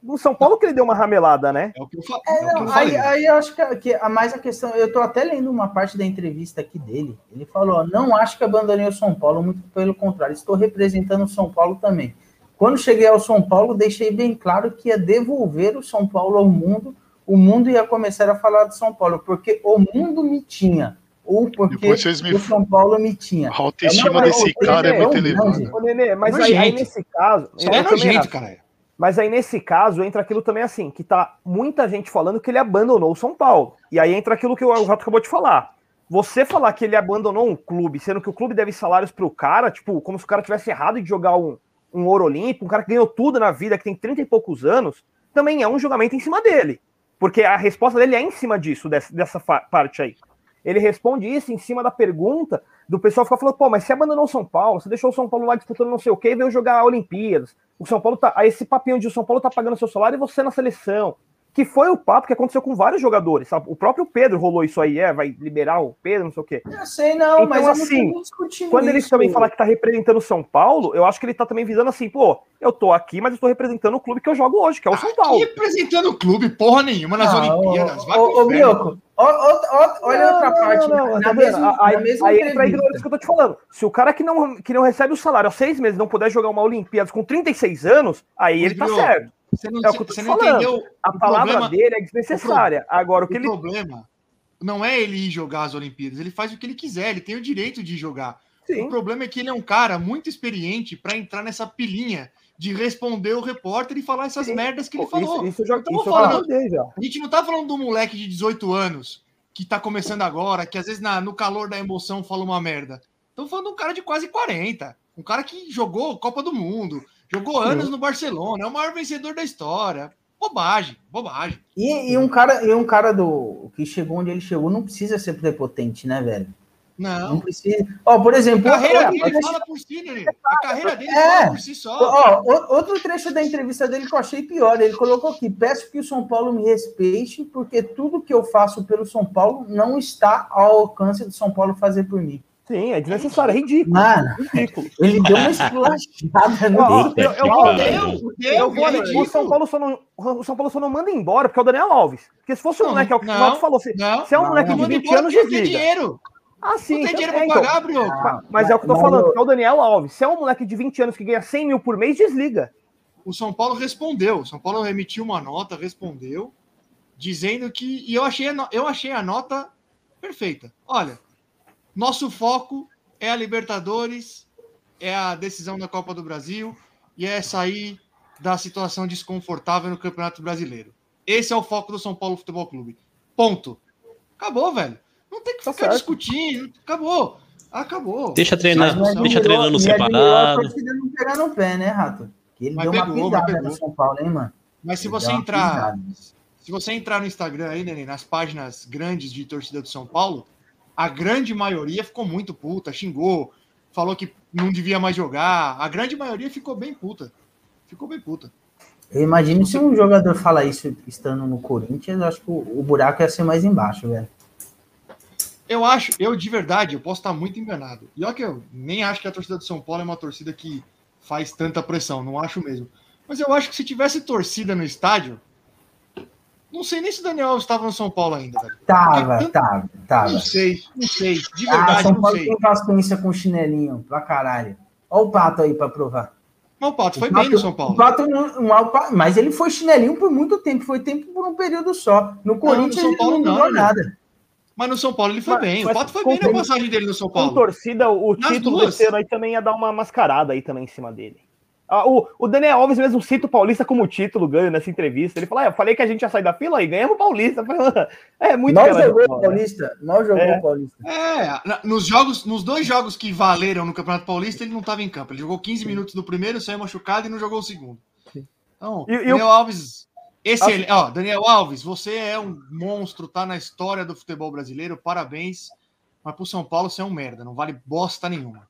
No São Paulo que ele deu uma ramelada, né? é o que eu, fa É, é o que não, eu aí, falei. aí eu acho que, que a mais a questão, eu tô até lendo uma parte da entrevista aqui dele. Ele falou: não acho que abandonei o São Paulo, muito pelo contrário, estou representando o São Paulo também. Quando cheguei ao São Paulo, deixei bem claro que ia devolver o São Paulo ao mundo, o mundo ia começar a falar do São Paulo, porque o mundo me tinha, ou porque me- o São Paulo me tinha. A autoestima Não, mas desse cara é é muito elevada. Ô, Nenê, mas aí, Nojento. aí nesse caso. Só é também nojento, acho. cara. Mas aí nesse caso entra aquilo também assim, que tá muita gente falando que ele abandonou o São Paulo. E aí entra aquilo que o Rato acabou de falar. Você falar que ele abandonou um clube, sendo que o clube deve salários pro cara, tipo, como se o cara tivesse errado de jogar um, um ouro olímpico, um cara que ganhou tudo na vida, que tem 30 e poucos anos, também é um julgamento em cima dele. Porque a resposta dele é em cima disso, dessa, dessa parte aí. Ele responde isso em cima da pergunta do pessoal ficar falando, pô, mas você abandonou São Paulo, você deixou o São Paulo lá disputando não sei o quê e veio jogar Olimpíadas. O São Paulo tá. Esse papinho de o São Paulo tá pagando seu salário e você na seleção. Que foi o papo que aconteceu com vários jogadores, sabe? O próprio Pedro rolou isso aí, é, vai liberar o Pedro, não sei o quê. Eu sei, não, Então, mas eu não assim, Quando ele isso. também fala que tá representando o São Paulo, eu acho que ele tá também visando assim, pô, eu tô aqui, mas eu tô representando o clube que eu jogo hoje, que é o São Aqui Paulo. representando o clube, porra nenhuma nas Ah, Olimpíadas. Ô, ô, ó, olha Não, outra parte. não, não, na, tá mesma, aí, na mesma aí entra a ignorância que eu tô te falando. Se o cara que não, que não recebe o salário há seis meses não puder jogar uma Olimpíadas com 36 anos, aí Mas, ele tá Brioco, certo. Você não, É o que eu tô você falando. entendeu A palavra problema- dele é desnecessária. Agora, o que o ele. problema não é ele ir jogar as Olimpíadas, ele faz o que ele quiser, ele tem o direito de jogar. Sim. O problema é que ele é um cara muito experiente para entrar nessa pilinha de responder o repórter e falar essas Sim. merdas que ele falou. Isso, isso já, Então, isso falando- já. A gente não tá falando do moleque de 18 anos que tá começando agora, que às vezes na- no calor da emoção fala uma merda. Estamos falando de um cara de quase 40. Um cara que jogou Copa do Mundo, jogou anos no Barcelona, é o maior vencedor da história. Bobagem, bobagem. E, e um cara, e um cara do que chegou onde ele chegou não precisa ser prepotente, né, velho? Não Não. precisa. Ó, por A exemplo, carreira ó, dele fala por si, né? A carreira dele É. fala por si só. ó, outro trecho da entrevista dele que eu achei pior. Ele colocou aqui: peço que o São Paulo me respeite, porque tudo que eu faço pelo São Paulo não está ao alcance do São Paulo fazer por mim. Sim, é desnecessário, é ridículo. Mano, ridículo. ele deu uma esculachada no. Eu, eu deu, eu vou é o. São Paulo só não, o São Paulo só não manda embora porque é o Daniel Alves. Porque se fosse o Não, moleque, é o que o Renato falou, se, Não, se é um não, moleque não, de manda 20 embora anos, desliga. dinheiro. Ah, sim. Não tem dinheiro então- pra é, pagar, então, Brioco. ma- Mas é o que eu tô falando, eu- é o Daniel Alves. Se é um moleque de 20 anos que ganha 100 mil por mês, desliga. O São Paulo respondeu. O São Paulo emitiu uma nota, respondeu, dizendo que. E eu achei, eu achei a nota perfeita. Olha, nosso foco é a Libertadores, é a decisão da Copa do Brasil e é sair da situação desconfortável no Campeonato Brasileiro. Esse é o foco do São Paulo Futebol Clube. Ponto. Acabou, velho. Não tem que Tá ficar certo. discutindo. Acabou. Acabou. Deixa treinar, Mas deixa admirou- treinando me admirou separado. A torcida não pegar no pé, né, Rato? Que ele Mas deu pegou, uma pisada no São Paulo, hein, mano? Mas se Ele você entrar. pisada. Se você entrar no Instagram aí, Nenê, nas páginas grandes de torcida do São Paulo, a grande maioria ficou muito puta, xingou, falou que não devia mais jogar. A grande maioria ficou bem puta. Ficou bem puta. Eu imagino se um jogador fala isso estando no Corinthians, acho que o, o buraco ia ser mais embaixo, velho. Eu acho, eu de verdade, eu posso estar muito enganado. E olha que eu nem acho que a torcida do São Paulo é uma torcida que faz tanta pressão, não acho mesmo. Mas eu acho que se tivesse torcida no estádio, não sei nem se o Daniel Alves estava no São Paulo ainda, velho. Tava, Porque tava, tava. Não sei, não sei. De Ah, verdade, São não Paulo sei. tem paciência com chinelinho pra caralho. Olha o Pato aí pra provar. Mas o Pato foi O bem Pato- no São Paulo. O Pato não, não é mas ele foi chinelinho por muito tempo, foi tempo por um período só. No Corinthians São ele Paulo não não, jogou né? nada. Mas no São Paulo ele foi Mas- bem. O Pato foi com bem na passagem dele no São Com Paulo. torcida, o Nas título duas. desse ano aí também ia dar uma mascarada aí também em cima dele. Ah, o, o Daniel Alves mesmo cita o Paulista como título ganho nessa entrevista. Ele fala: ah, eu falei que a gente ia sair da fila e ganhamos o Paulista. Falei, É muito Mal jogou o? Paulista. Mal jogou É. o Paulista. É, nos jogos, nos dois jogos que valeram no Campeonato Paulista, ele não estava em campo. Ele jogou 15 minutos do primeiro, saiu machucado e não jogou o segundo. Então, E- e Daniel Alves. Esse, ó, Daniel Alves, você é um monstro, tá na história do futebol brasileiro, parabéns. Mas pro São Paulo você é um merda, não vale bosta nenhuma.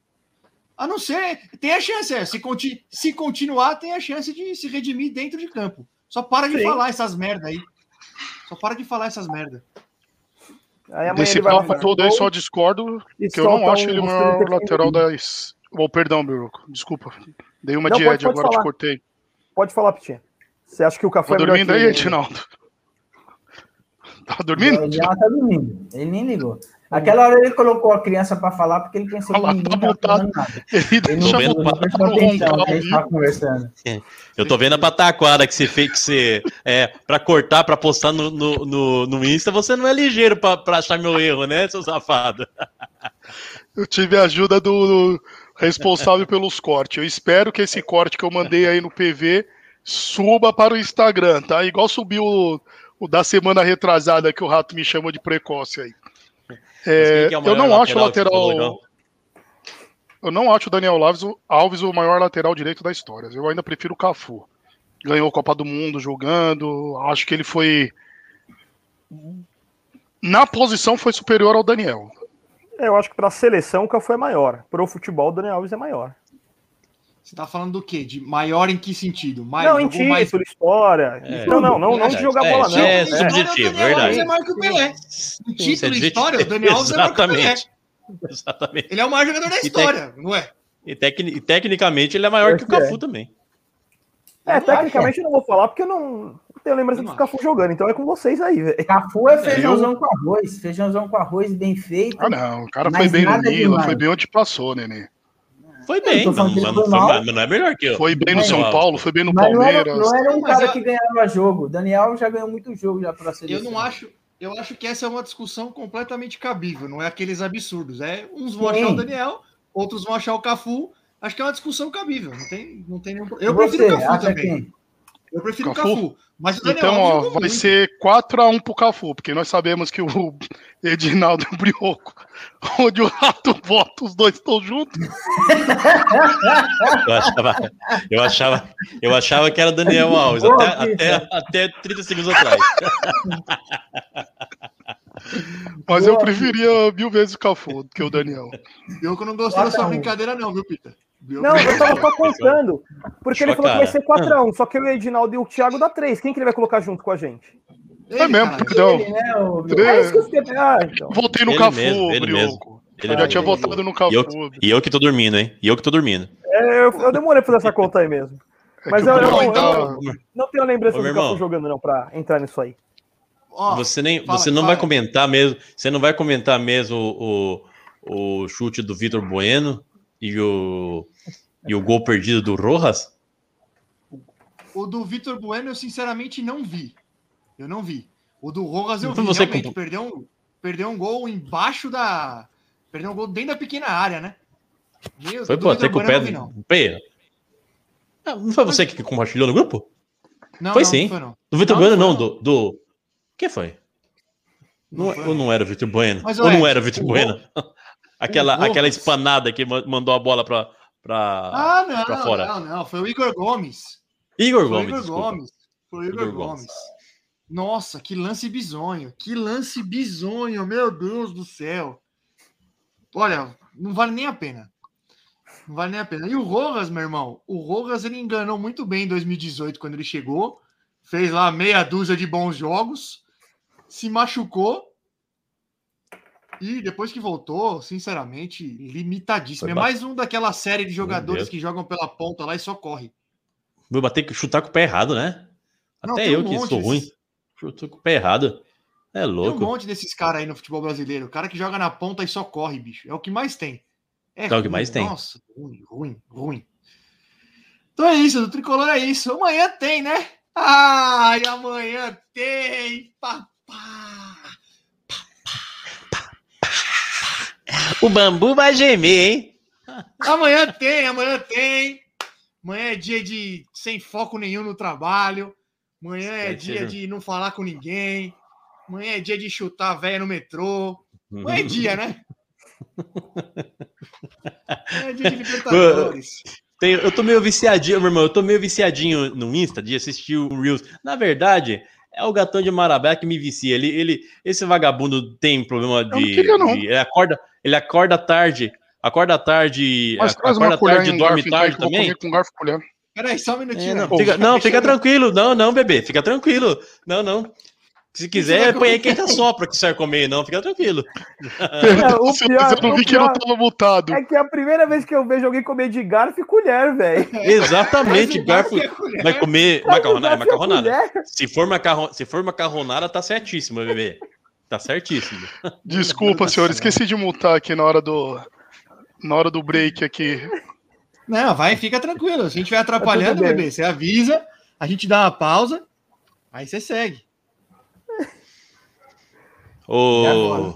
A não ser, tem a chance, é, se, conti- se continuar, tem a chance de se redimir dentro de campo. Só para de Sim. falar essas merda aí. Só para de falar essas merda. Aí Desse papo todo aí só discordo, e que eu não acho um ele o maior lateral das. Oh, perdão, Biruco. Desculpa. Dei uma Não, de pode- Ed, pode agora te falar. cortei. Pode falar, Pitinha. Você acha que o Cafu Tá é melhor dormindo aí? Edinaldo? Tá dormindo? Ele já tá dormindo. Ele nem ligou. Aquela hora ele colocou a criança pra falar porque ele pensou que Olha lá, ninguém tá falando nada. Ele Ele não, vendo não prestou atenção que a gente tava conversando. Eu tô vendo a pataquada que você fez, que você. É, pra cortar, pra postar no, no, no, no Insta, você não é ligeiro pra, pra achar meu erro, né, seu safado? Eu tive a ajuda do responsável pelos cortes. Eu espero que esse corte que eu mandei aí no PV suba para o Instagram, tá? Igual subiu o, o da semana retrasada que o rato me chamou de precoce aí. É, é o eu não acho o lateral. Igão? Eu não acho o Daniel Alves, o- Alves o maior lateral direito da história. Eu ainda prefiro o Cafu. Ganhou a Copa do Mundo jogando. Acho que ele foi. Na posição foi superior ao Daniel. É, Eu acho que pra seleção o Cafu é maior. Pro futebol, o Daniel Alves é maior. Você tá falando do quê? De maior em que sentido? Mais, não, em jogou mais título, história. É. não, não, não, não de Verdade. jogar É, bola, não. é É. subjetivo, verdade. é maior que o Pelé. Em é título e subjetivo. história, o Daniel Alves é maior que o Pelé. Exatamente. Ele é o maior jogador da história, não é? E, tecni- e tecnicamente ele é maior que o é. Cafu também. É, tecnicamente eu não vou falar porque eu não, tenho lembrança do Cafu jogando, então é com vocês aí, velho. Cafu é feijãozão com arroz. Feijãozão com arroz bem feito. Ah, não. O cara foi bem no Nilo, foi bem onde passou, Nenê. Foi bem, tô mas, não, foi mas não é melhor que eu. Foi bem no São Paulo, foi bem no Mas não era, Palmeiras. não era um Mas cara eu- que ganhava jogo. Daniel já ganhou muito jogo já pra Eu seleção. não acho. Eu acho que essa é uma discussão completamente cabível, não é aqueles absurdos. É uns vão Sim. achar o Daniel, outros vão achar o Cafu. Acho que é uma discussão cabível. Não tem, não tem nenhum. Eu E prefiro você, o Cafu também. quem? Eu prefiro o Cafu? Cafu. Mas o Daniel Então, ó, vai muito. ser 4x1 pro Cafu, porque nós sabemos que o Edinaldo e o Brioco, onde o Rato vota, os dois estão juntos. Eu achava, eu achava, eu achava que era Daniel Alves, até, até, até 30 segundos atrás. Mas eu preferia mil vezes o Cafu do que o Daniel. Eu que não gostou da sua Quatro a um. brincadeira, não, viu, Pita? Não, eu tava só contando. Porque ele falou que vai ser 4x1, só que o Edinaldo e o Thiago dá 3. Quem que ele vai colocar junto com a gente? É mesmo, perdão. Ele, né, o- É. Ah, então. Votei no Ele Cafu, mesmo, ele Brioco. Ele Eu já tinha mesmo. votado no E Cafu. eu, e eu que tô dormindo, hein? E eu que tô dormindo. É, eu, eu demorei pra fazer essa conta aí mesmo. É Mas eu, eu, tá- eu não tenho lembrança Ô, do Cafu jogando, não, pra entrar nisso aí. Ó, Você nem, fala, você não fala. vai comentar mesmo, você não vai comentar mesmo o, o chute do Vitor Bueno e o, e o gol perdido do Rojas? O do Vitor Bueno, eu sinceramente não vi. Eu não vi. O do Rojas eu vi. Você realmente, perdeu, um, perdeu um gol embaixo da. Perdeu um gol dentro da pequena área, né? Meu, Foi Vitor com o pé não não. foi você que compartilhou no grupo? Não, Foi não, sim. Não foi, não. Do Vitor Bueno, não do. do... Quem foi? Não Não, foi. ou não era o Vitor Bueno? Mas, não era o Vitor Bueno? Aquela, aquela espanada que ma- mandou a bola pra, pra Ah, não, pra fora. não, não. Foi o Igor Gomes. Igor Foi o Gomes. Igor desculpa. Gomes. Foi o Igor, Igor Gomes. Gomes. Nossa, que lance bizonho. Que lance bizonho, meu Deus do céu. Olha, não vale nem a pena. Não vale nem a pena. E o Rojas, meu irmão, o Rojas ele enganou muito bem em 2018 quando ele chegou, fez lá meia dúzia de bons jogos, se machucou e depois que voltou, sinceramente, limitadíssimo. Foi É mais um daquela série de jogadores que jogam pela ponta lá e só corre. Vou bater que chutar com o pé errado, né? Não, Até eu um que monte sou ruim. Chutou com o pé errado. É Tem um louco. monte desses caras aí no futebol brasileiro. O cara que joga na ponta e só corre, bicho. É o que mais tem. É o que mais tem. Nossa, ruim, ruim, ruim. Então é isso, do tricolor é isso. Amanhã tem, né? Ai, amanhã tem, papá. O bambu vai gemer, hein? Amanhã tem, amanhã tem. Amanhã é dia de sem foco nenhum no trabalho. Amanhã é dia seja- de não falar com ninguém. Amanhã é dia de chutar a véia no metrô. Amanhã é dia, né? Amanhã é dia de Libertadores. Tem- eu tô meio viciadinho, meu irmão. Eu tô meio viciadinho no Insta de assistir o Reels. Na verdade, é o gatão de Marabé que me vicia. Ele, ele, esse vagabundo tem problema não de. queria, não. de- ele, acorda, ele acorda tarde. Acorda tarde. Mas acorda tarde e um dorme garfo, então, tarde eu vou também. com garfo e colher. Peraí, só um minutinho. É, não, Pô, fica, não, fica eu- tranquilo. Não, não, bebê. Fica tranquilo. Não, não. Se quiser, põe aí quem tá sopra que você vai comer, não. Fica tranquilo. É, o pior- eu não vi que não pior tava mutado. É que é a primeira vez que eu vejo alguém comer de garfo e colher, velho. Exatamente. Garfo colher. vai comer macarronada. É macarronada. Se for, macarron... Se for macarronada, tá certíssimo, bebê. Tá certíssimo. Desculpa, senhor, esqueci de multar aqui na hora do na hora do break aqui. Não, vai, fica tranquilo. Se a gente vai atrapalhando, Tá bem. bebê, você avisa, a gente dá uma pausa, aí você segue. Ô,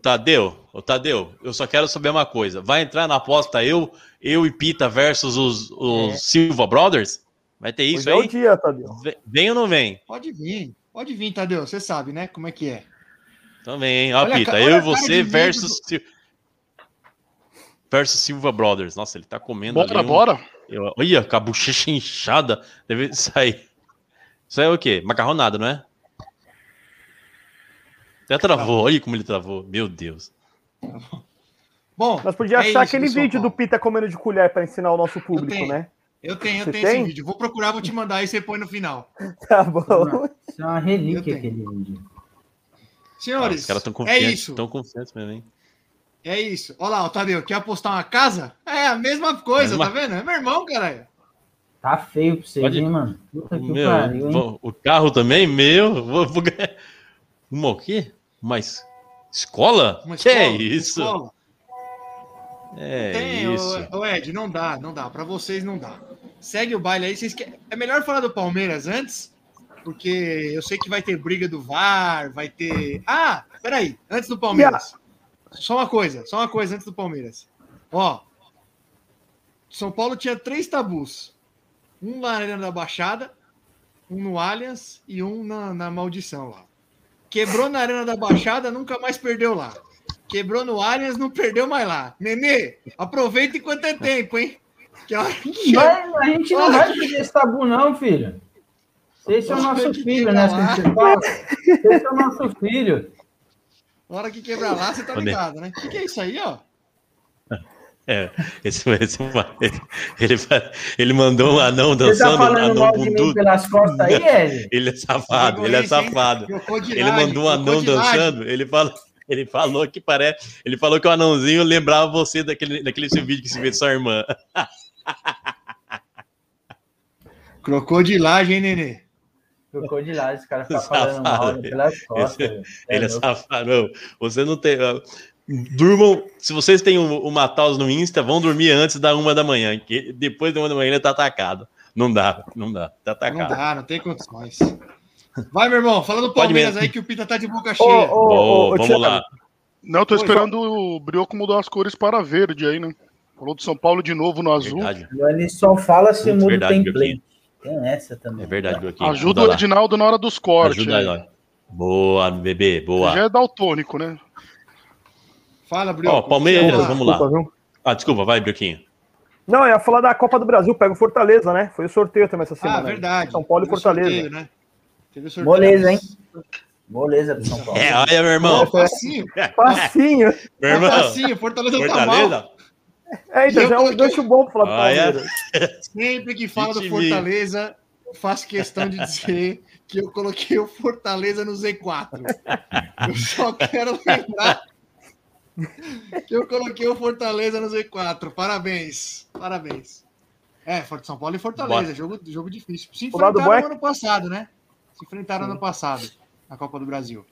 Tadeu, ô, Tadeu, eu só quero saber uma coisa. Vai entrar na aposta eu, eu e Pita versus os, os É. Silva Brothers? Vai ter Hoje isso é o aí? dia, Tadeu. Vem- Vem ou não vem? Pode vir, pode vir, Tadeu. Você sabe, né? Como é que é. Vem, hein? Ó, Olha a Pita, ca- eu olha e você versus. Sil- Versus Silva Brothers. Nossa, ele tá comendo Bora, ali um- bora. Eu- Olha, com a bochecha inchada. Deve sair. Isso é o quê? Macarronada, não é? Até travou. Olha como ele travou. Meu Deus. Bom, Nós podíamos é achar isso aquele vídeo do. Pita comendo de colher para ensinar o nosso público, tenho. né? Eu tenho, eu Você tenho tem? esse vídeo. Vou procurar, vou te mandar aí, você põe no final. Tá bom. Isso é uma relíquia Eu aquele vídeo. Ah, Senhores, os caras estão é confiantes. isso. Estão confiantes mesmo, hein? É isso. Olha lá, o Tadeu, quer apostar uma casa? É a mesma coisa, Mesma- tá vendo? É meu irmão, caralho. Tá feio pra vocês, Pode- hein, mano? Puta que Meu, pariu, hein? o carro também, meu. Vou, vou ganhar. Uma o quê? Mas. Escola? Uma que escola, é isso? escola. É Tem, isso. ô, ô, Ed, não dá, não dá. Pra vocês não dá. Segue o baile aí. Vocês quer... É melhor falar do Palmeiras antes, porque eu sei que vai ter briga do VAR, vai ter. Ah, peraí, antes do Palmeiras. Só uma coisa, só uma coisa antes do Palmeiras. Ó, São Paulo tinha três tabus: um na Arena da Baixada, um no Allianz e um na, na Maldição lá. Quebrou na Arena da Baixada, nunca mais perdeu lá. Quebrou no Allianz, não perdeu mais lá. Nenê, aproveita enquanto é tempo, hein? Que a hora que- Vai- a gente não vai fazer esse tabu, não, filho. Esse é o nosso filho, né? você fala. Esse é o nosso filho. a hora que quebrar lá, você tá ligado, né? O que, que é isso aí, ó? É, esse, esse, ele, ele mandou um anão Você tá dançando, falando anão mal de mim bundudo. pelas costas aí, Ed? Ele é safado, ele é safado. Ele mandou um anão dançando, ele falou, ele falou que parece, ele falou que o anãozinho lembrava você daquele, daquele seu vídeo que se vê de sua irmã. Crocodilagem, hein, Nenê? Crocodilagem, esse cara fica falando mal Safado. pelas costas. Esse- velho. ele é safado. Não, você não tem. Durmam, se vocês têm o, o Mataus no Insta, vão dormir antes da uma da manhã, que depois da uma da manhã ele tá atacado. Não dá, não dá, tá Não atacado. dá, não tem condições. Vai, meu irmão, fala do Palmeiras aí que o Pita tá de boca cheia. ô, Bom, ô, ô, vamos lá. Não, eu tô esperando o Brioco mudar as cores para verde aí, né? Falou do São Paulo de novo no azul. Verdade, Ele só fala se muda o template. Tem essa também. é verdade. Ajuda o. Edinaldo na hora dos cortes. Ajuda aí. Boa, bebê, boa. Já é daltônico, né? Fala, Brioco. Ó, Palmeiras, Vamos lá. vamos lá. Desculpa? Ah, desculpa, vai, Brioquinho. Não, eu ia falar da Copa do Brasil, pega o Fortaleza, né? Foi o sorteio também essa Ah, semana. verdade. São Paulo e Teve Fortaleza. sorteio, né? Teve o sorteio. Moleza, hein? Moleza pro São Paulo. É, olha, meu irmão. Facinho. Facinho. Meu irmão. Facinho. Fortaleza tá mal. É, então E eu já é um coloquei- gancho bom pra falar do Olha. Palmeiras. Sempre que fala do. Fortaleza, eu faço questão de dizer que eu coloquei o Fortaleza no Z4. Eu só quero lembrar que eu coloquei o Fortaleza no Z4. Parabéns. Parabéns. É, Forte São Paulo e Fortaleza. Bora. Jogo, jogo difícil. Se O lado enfrentaram bom é- no ano passado, né? Se enfrentaram ano passado na Copa do Brasil.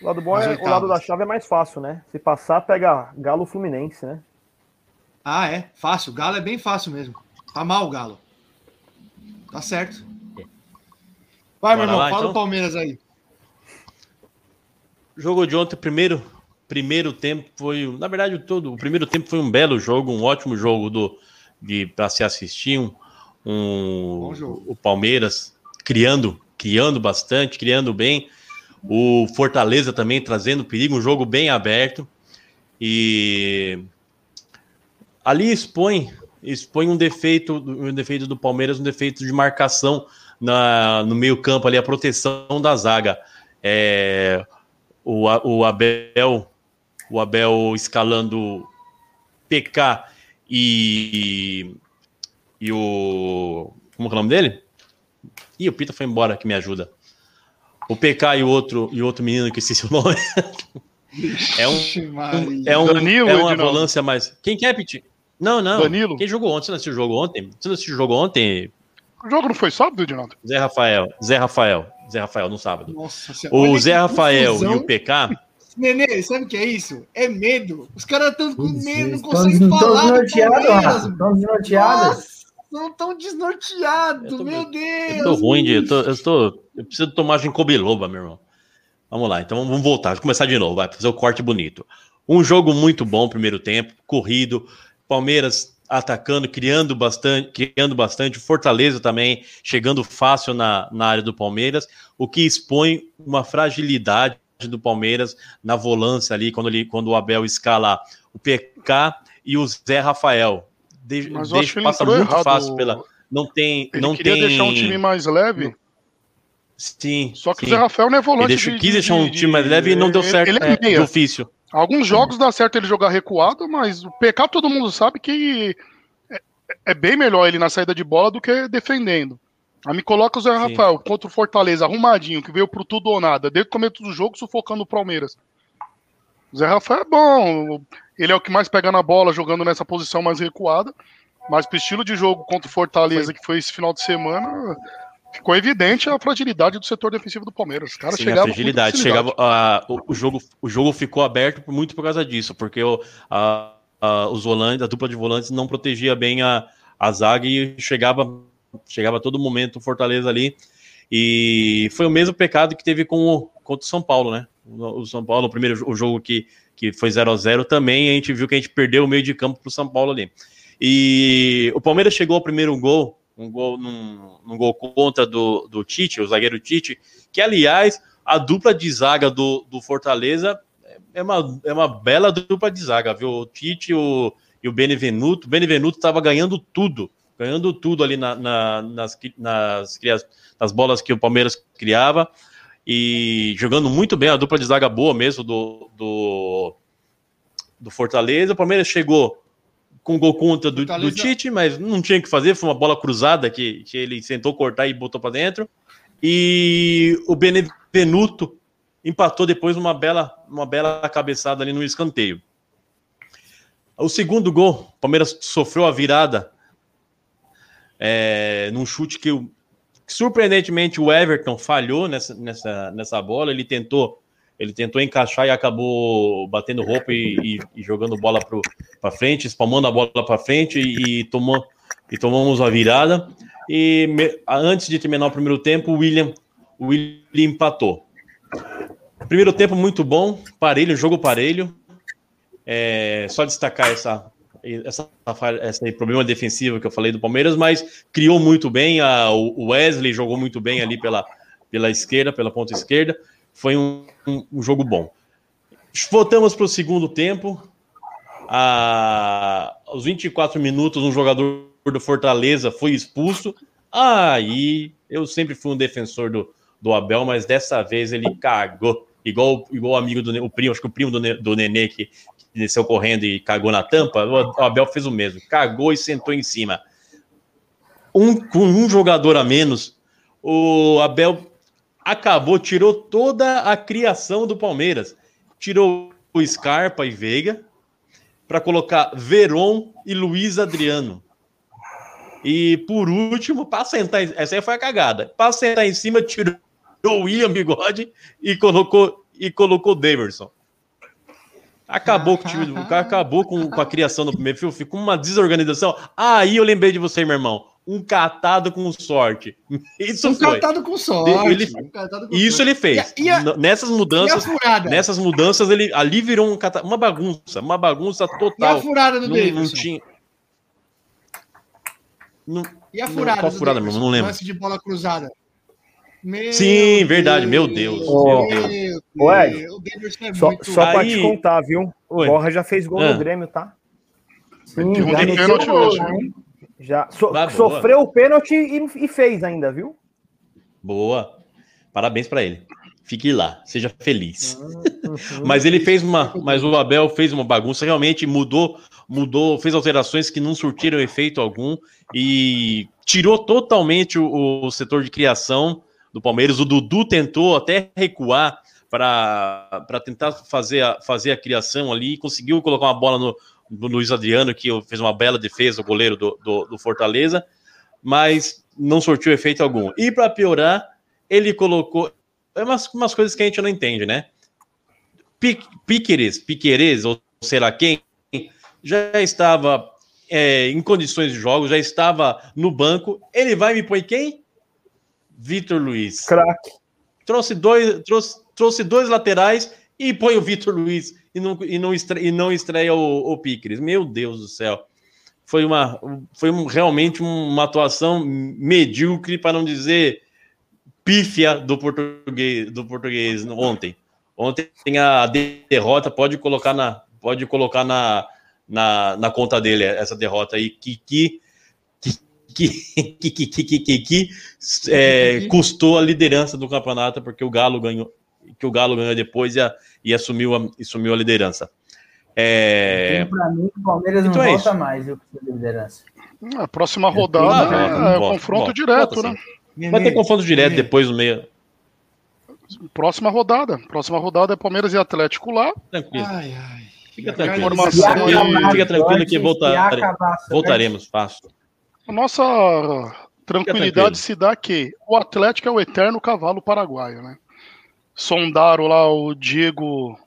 O lado bom é o lado da chave é mais fácil, né? Se passar, pega Galo Fluminense, né? Ah, é? Fácil. O Galo é bem fácil mesmo. Tá mal o Galo. Tá certo. Vai, meu Bora irmão, lá, fala então? do Palmeiras aí. Jogo de ontem, primeiro, primeiro tempo foi, na verdade, todo o primeiro tempo foi um belo jogo, um ótimo jogo do de para se assistir, um, um- o Palmeiras criando, criando bastante, criando bem, o Fortaleza também trazendo perigo, um jogo bem aberto e ali expõe expõe um defeito, um defeito do Palmeiras, um defeito de marcação na, no meio campo ali, a proteção da zaga. É, o, o Abel o Abel escalando PK e e o como é o nome dele? Ih, o Pita foi embora que me ajuda. O PK e o outro e outro menino que esqueci o nome. é um é, um, Danilo, é uma volância mais. Quem quer, Piti? Não, não. Danilo. Quem jogou ontem? Você não assistiu o jogo ontem? Você não assistiu o jogo ontem? O jogo não foi sábado, Edinaldo? Zé Rafael. Zé Rafael. Zé Rafael, no sábado. Nossa. O Zé Rafael confusão. e o PK. Nenê, sabe o que é isso? É medo. Os caras estão com medo, não Estão conseguem falar desnorteados. Estão desnorteados. Não tão desnorteados, meu Deus. Eu tô ruim de. Eu, tô, eu, tô- eu preciso tomar ginkgo biloba, meu irmão. Vamos lá, então vamos voltar, vamos começar de novo, vai fazer o corte bonito. Um jogo muito bom, primeiro tempo, corrido, Palmeiras atacando, criando bastante, criando bastante, Fortaleza também chegando fácil na, na área do Palmeiras, o que expõe uma fragilidade do Palmeiras na volância ali, quando, ele, quando o Abel escala o PK e o Zé Rafael. De, Mas eu acho deixa, que ele passa muito errado. fácil pela. Não tem. Ele não queria tem... deixar um time mais leve, Sim. só que sim. o Zé Rafael não é volante. Ele deixou- de- quis deixar um time mais leve e não deu certo Ele é é, de ofício. Alguns jogos dá certo ele jogar recuado, mas o PK todo mundo sabe que é, é bem melhor ele na saída de bola do que defendendo. Aí me coloca o Zé Sim. Rafael contra o Fortaleza, arrumadinho, que veio pro tudo ou nada, desde o começo do jogo, sufocando o Palmeiras. O Zé Rafael é bom, ele é o que mais pega na bola, jogando nessa posição mais recuada, mas pro estilo de jogo contra o Fortaleza, que foi esse final de semana, ficou evidente a fragilidade do setor defensivo do Palmeiras. Os caras Sim, a chegavam com fragilidade. Chegava, ah, o, o jogo, o jogo ficou aberto muito por causa disso, porque o, a- a- os volantes, a dupla de volantes não protegia bem a, a zaga e chegava, chegava a todo momento o Fortaleza ali. E foi o mesmo pecado que teve com o, contra o São Paulo, né? O, o São Paulo, o primeiro o jogo que, que foi 0 a 0 também, a gente viu que a gente perdeu o meio de campo pro São Paulo ali. E o Palmeiras chegou ao primeiro gol, um gol num, num gol contra do, do Tite, o zagueiro Tite, que aliás, a dupla de zaga do, do Fortaleza é uma, é uma bela dupla de zaga, viu? O Tite o, e o Benevenuto. O Benevenuto estava ganhando tudo, ganhando tudo ali na- na- nas, nas, nas bolas que o Palmeiras criava e jogando muito bem, a dupla de zaga boa mesmo do, do, do Fortaleza. O Palmeiras chegou com gol contra do, do Tite, mas não tinha o que fazer, foi uma bola cruzada que, que ele tentou cortar e botou para dentro. E o Benevenuto empatou depois uma bela, uma bela cabeçada ali no escanteio. O segundo gol, o Palmeiras sofreu a virada é, num chute que, surpreendentemente o Everton falhou nessa, nessa, nessa bola. Ele tentou Ele tentou encaixar e acabou batendo roupa e, e- e jogando bola para frente, espalmando a bola para frente e, tomou, e tomamos a virada. E me- antes de terminar o primeiro tempo, o William, o William empatou. Primeiro tempo muito bom, parelho, jogo parelho. É, só destacar essa, essa, esse problema defensivo que eu falei do Palmeiras, mas criou muito bem. A, o Wesley jogou muito bem ali pela, pela esquerda, pela ponta esquerda. Foi um, um- um jogo bom. Voltamos para o segundo tempo. A, aos 24 minutos, um jogador do Fortaleza foi expulso. Aí eu sempre fui um defensor do, do Abel, mas dessa vez ele cagou. Igual, igual o amigo do o primo, acho que o primo do, do Nenê que, que desceu correndo e cagou na tampa. O Abel fez o mesmo, cagou e sentou em cima. Um, com um jogador a menos, o Abel acabou, tirou toda a criação do Palmeiras. Tirou o Scarpa e Veiga para colocar Veron e Luiz Adriano. E por último, para sentar, essa aí foi a cagada. Para sentar em cima, tirou o William Bigode e colocou e colocou Daverson. Acabou com o time do cara acabou com, com a criação do primeiro filme, ficou uma desorganização. Aí eu lembrei de você, meu irmão. Um catado com sorte. Isso Um foi. catado com sorte. Ele- um catado com Isso sorte. ele fez. E a- e a- Nessas E a mudanças, furada? nessas mudanças ele ali virou um cata- uma bagunça, uma bagunça E a total. furada do Não, não Davidson? tinha. Não- E a Não, furada qual do furada, Davidson? meu? Não lembro. Lance de bola cruzada. Meu Sim, verdade, meu Deus, meu Deus. Davidson é Só, muito... só pra Aí- te contar, viu? Oi. Borra já fez gol Ah. no Grêmio, tá? Sim, um já de meteu pênalti gol, hoje. né? Já so- Vai, boa. sofreu o pênalti e, e fez ainda, viu? Boa. Parabéns pra ele. Fique lá, seja feliz. Uhum. Mas ele fez uma, mas o Abel fez uma bagunça, realmente mudou, mudou, fez alterações que não surtiram efeito algum e tirou totalmente o, o setor de criação do Palmeiras. O Dudu tentou até recuar para tentar fazer a, fazer a criação ali, conseguiu colocar uma bola no, no Luiz Adriano, que fez uma bela defesa, o goleiro do, do, do Fortaleza, mas não surtiu efeito algum. E para piorar, ele colocou é umas, umas coisas que a gente não entende, né? Pi- Piqueires, Piqueires, ou sei lá quem, já estava é, em condições de jogo, já estava no banco. Ele vai me põe quem? Vitor Luiz. Craque. Trouxe dois, trouxe, trouxe dois laterais e põe o Vitor Luiz e não, e não, estreia, e não estreia o, o Meu Deus do céu. Foi, uma, foi um, realmente uma atuação medíocre, para não dizer pífia, do português, do português ontem. Ontem a derrota, pode colocar na, pode colocar na, na, na conta dele essa derrota aí, que, que que, que, que, que, que, que é, custou a liderança do campeonato, porque o Galo ganhou, que o Galo ganhou depois e, a- e assumiu, a, e assumiu a liderança. É, Pra mim, o Palmeiras Então não é volta isso. mais, viu, liderança. A próxima rodada Volta, é, é volta, confronto volta, direto, volta, né? sim. Vai ter confronto direto depois no meio. Próxima rodada. Próxima rodada é Palmeiras e Atlético lá. Tranquilo. Ai, ai. Fica tranquilo. Informação que- acabar Fica tranquilo que voltare- antes, voltaremos fácil. A nossa tranquilidade se dá que o Atlético é o eterno cavalo paraguaio, né? Sondaram lá o Diego.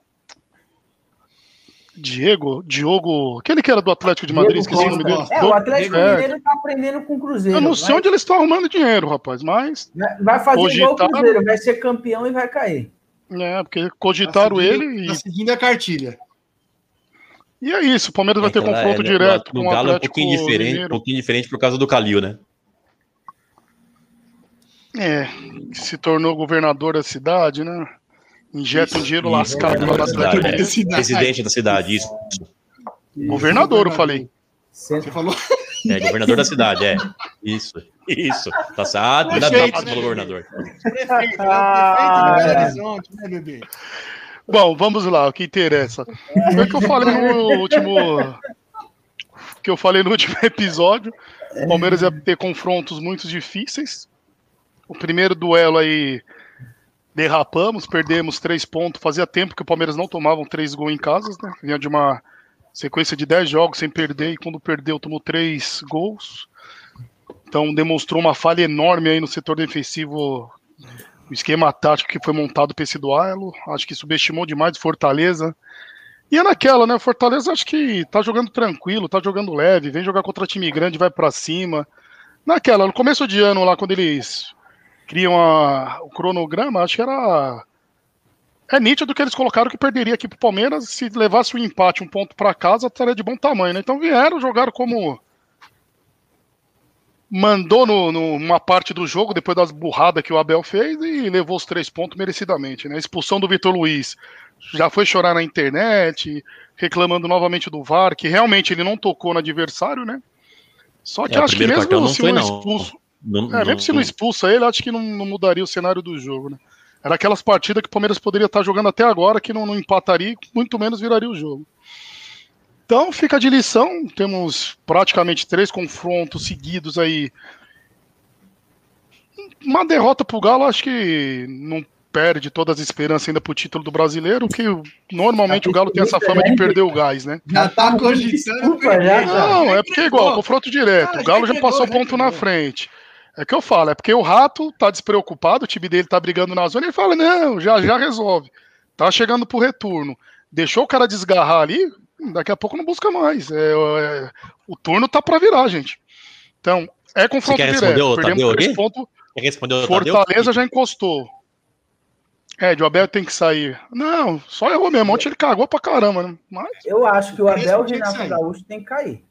Diego? Diogo. Aquele que era do Atlético de Madrid, Diego esqueci o nome dele. É, o Atlético É. Mineiro tá aprendendo com o Cruzeiro. Eu não sei vai, onde eles estão arrumando dinheiro, rapaz, mas. vai fazer igual o Cogitaram- Cruzeiro, vai ser campeão e vai cair. É, porque cogitaram Tá seguindo- ele Tá e, seguindo a cartilha. e é isso. O Palmeiras vai ter Aquela- confronto é, direto no, com no o Galo é um Atlético pouquinho diferente, um pouquinho diferente por causa do Calil, né? É, que se tornou governador da cidade, né? Injeta um dinheiro Isso, lascado da Atlético cidade, Mineiro. é. Presidente da cidade, isso. Governador, eu falei. Você falou. É, governador da cidade, é. Isso, isso. Tá ainda Prefeito, dá pelo né, governador. Prefeito, né? Prefeito Ah, de é. Horizonte, né, bebê? Bom, vamos lá, o que interessa. Foi o que eu falei no último. que eu falei no último episódio. O Palmeiras ia ter confrontos muito difíceis. O primeiro duelo aí derrapamos, perdemos três pontos. Fazia tempo que o Palmeiras não tomava três gols em casa, né? Vinha de uma sequência de dez jogos sem perder, e quando perdeu, tomou três gols. Então demonstrou uma falha enorme aí no setor defensivo o esquema tático que foi montado para esse duelo. Acho que subestimou demais o Fortaleza. E é naquela, né? Fortaleza acho que tá jogando tranquilo, tá jogando leve, vem jogar contra time grande, vai para cima. Naquela, no começo de ano lá, quando eles criam a- o cronograma, acho que era. É nítido que eles colocaram que perderia aqui pro Palmeiras. Se levasse o empate, um ponto para casa, estaria de bom tamanho, né? Então vieram, jogaram como. Mandou no, no- numa parte do jogo, depois das burradas que o Abel fez, e levou os três pontos merecidamente, né? A expulsão do Vitor Luiz já foi chorar na internet, reclamando novamente do VAR, que realmente ele não tocou no adversário, né? Só que É, acho que mesmo se foi, não não. expulso. Não, É, mesmo se não expulsa ele, acho que não, não mudaria o cenário do jogo, né? Era aquelas partidas que o Palmeiras poderia estar jogando até agora, que não, não empataria, muito menos viraria o jogo. Então fica de lição, temos praticamente três confrontos seguidos aí. Uma derrota pro Galo, acho que não perde todas as esperanças ainda pro título do brasileiro, que normalmente o Galo tem essa fama de perder o gás, né? Já tá cogitando. Não, é porque é igual, confronto direto. Ah, o Galo já passou ponto na frente. É que eu falo, é porque o Rato tá despreocupado, o time dele tá brigando na zona, ele fala, não, já, já resolve. Tá chegando pro retorno. Deixou o cara desgarrar ali, daqui a pouco não busca mais. É, é, o turno tá pra virar, gente. Então, é confronto quer direto. responder o Perdemos Tadeu três pontos. Quer responder o Tadeu? Fortaleza já encostou. É, de Abel tem que sair. Não, só errou mesmo. Ontem ele cagou pra caramba, né? Mas Eu acho que o Abel que Renato. Gaúcho tem que cair.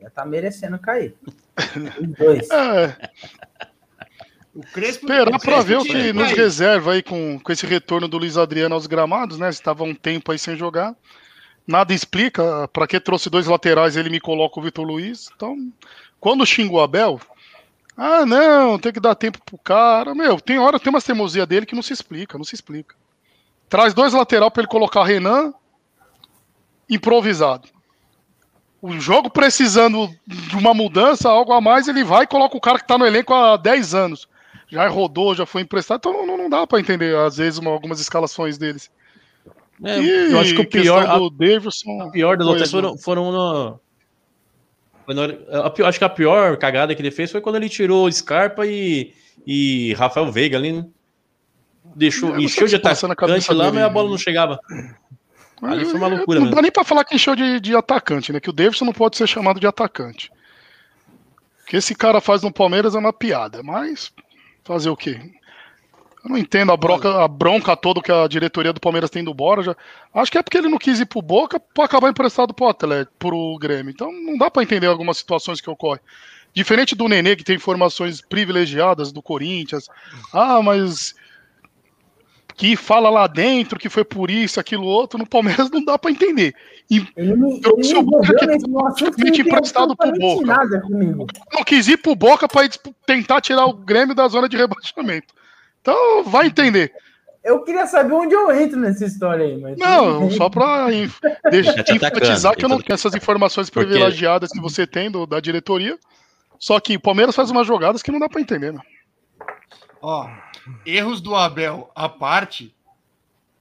Já tá merecendo cair. Os dois. é, O Crespo, Esperar o pra Crespo ver o que nos cair. reserva aí com, com esse retorno do Luiz Adriano aos gramados, né? Estava um tempo aí sem jogar. Nada explica pra que trouxe dois laterais ele me coloca o Vitor Luiz. Então, quando xinga o Abel, ah, não, tem que dar tempo pro cara. Meu, tem hora, tem umas teimosia dele que não se explica, não se explica. Traz dois lateral pra ele colocar Renan improvisado. O jogo precisando de uma mudança, algo a mais, ele vai e coloca o cara que tá no elenco há 10 anos já rodou, já foi emprestado, então não, não dá pra entender, às vezes, uma- algumas escalações deles. É, E eu acho que o pior, a, do Davidson. a pior das outras foram, foram no. a acho que a pior cagada que ele fez foi quando ele tirou Scarpa e, e Rafael Veiga ali, né? Deixou, encheu de na atacante cabeça lá, dele, mas a bola não chegava. Ali foi uma loucura Não mesmo. dá nem pra falar que encheu de, de atacante, né? Que o Davidson não pode ser chamado de atacante. O que esse cara faz no Palmeiras é uma piada, mas fazer o quê? Eu não entendo a bronca, a bronca toda que a diretoria do Palmeiras tem do Borja. Acho que é porque ele não quis ir pro Boca pra acabar emprestado pro Atlético, pro Grêmio. Então não dá pra entender algumas situações que ocorrem. Diferente do Nenê, que tem informações privilegiadas do Corinthians. Ah, mas que fala lá dentro que foi por isso, aquilo outro, no Palmeiras não dá pra entender. E Ele Eu- ele se o Boca que- simplesmente emprestado pro Boca. nada comigo. não quis ir pro Boca dispu- tentar tirar o Grêmio da zona de rebaixamento. Então, vai entender. Eu queria saber onde eu entro nessa história aí, mas. Não, só inf- te enfatizar que eu não tenho essas informações privilegiadas que você tem do- da diretoria. Só que o Palmeiras faz umas jogadas que não dá pra entender, né? Ó, erros do Abel à parte,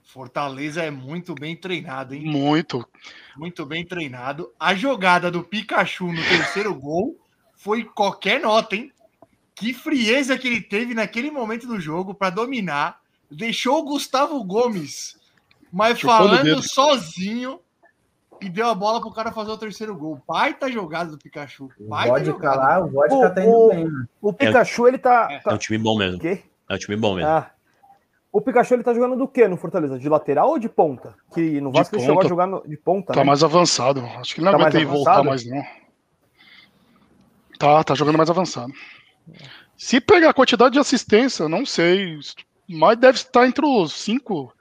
Fortaleza é muito bem treinado, hein? Muito. Muito bem treinado. A jogada do Pikachu no terceiro gol foi qualquer nota, hein? Que frieza que ele teve naquele momento do jogo para dominar. Deixou o Gustavo Gomes, mas Chupou falando sozinho e deu a bola pro cara fazer o terceiro gol. Baita jogada do Pikachu. O Baita vodka jogada. lá, o vodka O- tá indo o- bem, mano. O Pikachu, ele tá. É tá- um time bom O mesmo. quê? É um time bom mesmo. Ah. O Pikachu, ele tá jogando do quê no Fortaleza? De lateral ou de ponta? Que no De Vasco ele chegou a jogar no- de ponta, Tá né? mais avançado. Acho que ele não Tá aguenta mais voltar avançado? mais, não. Tá, tá jogando mais avançado. Se pegar a quantidade de assistência, não sei. Mas deve estar entre os cinco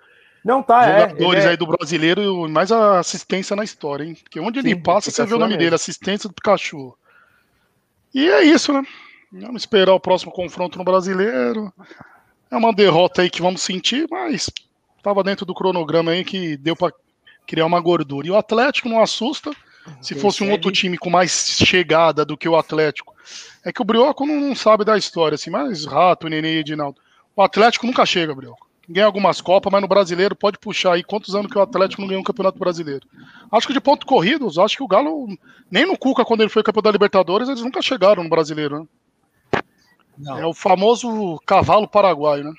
Não, tá, é. jogadores ele é- aí do brasileiro e mais a assistência na história, hein? Porque onde ele Sim, passa, o você vê o nome é dele, mesmo. assistência do Pikachu. E é isso, né? Vamos esperar o próximo confronto no brasileiro. É uma derrota aí que vamos sentir, mas tava dentro do cronograma aí que deu pra criar uma gordura. E o Atlético não assusta. Se fosse um outro time com mais chegada do que o Atlético. É que o Brioco não, não sabe da história, assim, mas Rato, Nenê e Edinaldo. O Atlético nunca chega, Brioco. Ganha algumas Copas, mas no brasileiro pode puxar aí quantos anos que o Atlético não ganhou um campeonato brasileiro. Acho que de ponto corridos, acho que o Galo, nem no Cuca, quando ele foi campeão da Libertadores, eles nunca chegaram no brasileiro, né? Não. É o famoso cavalo paraguaio, né?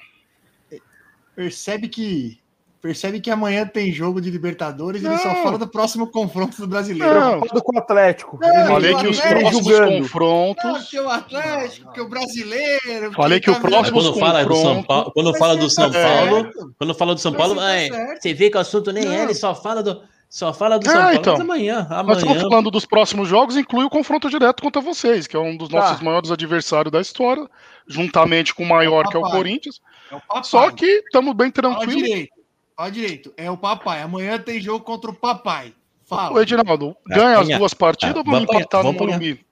Percebe que. Percebe que amanhã tem jogo de Libertadores e ele só Não. fala do próximo confronto do brasileiro. Não. Preocupado com o Atlético. Não, Falei eu que os Atlético próximos julgando. Não, confrontos. que o Atlético, que o brasileiro. Falei que o tá Mas próximo- quando fala do São. Paulo, quando fala você do São tá Paulo, quando fala do São Paulo, você tá vê que o assunto nem Não. é, ele só fala do só fala do Ah, São Paulo. então. Mas amanhã, Nós estamos amanhã. falando dos próximos jogos, inclui o confronto direto contra vocês, que é um dos Tá. nossos maiores adversários da história, juntamente com o maior, que é o. Corinthians. É o papai. Só que estamos bem Fala tranquilos. direito. Fala direito. É o papai. Amanhã tem jogo contra o papai. Fala. O Edinaldo, ganha as duas partidas Ah, ou vamos empatar no vamos. Morumbi?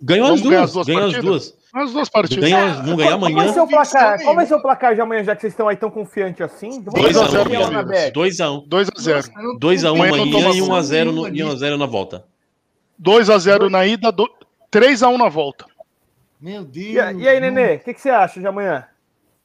Ganhou as duas, as duas ganhou as partidas? duas. As duas partidas. Ganhou, as- vamos ganhar Qual vai amanhã. ser o placar? Convicção Qual vai ser o placar de amanhã, já que vocês estão aí tão confiantes assim? Vamos 2 a a zero, 1 Palmeiras. na bet. 2 a 1 2 a 0 2 a 1 Amanhã e 1 a 0 no, nenhuma e 1 a disso. 0 na volta. 2 a 0 na ida, 3 a 1 na volta. Meu Deus. E, e aí, Nenê, o que, que você acha de amanhã?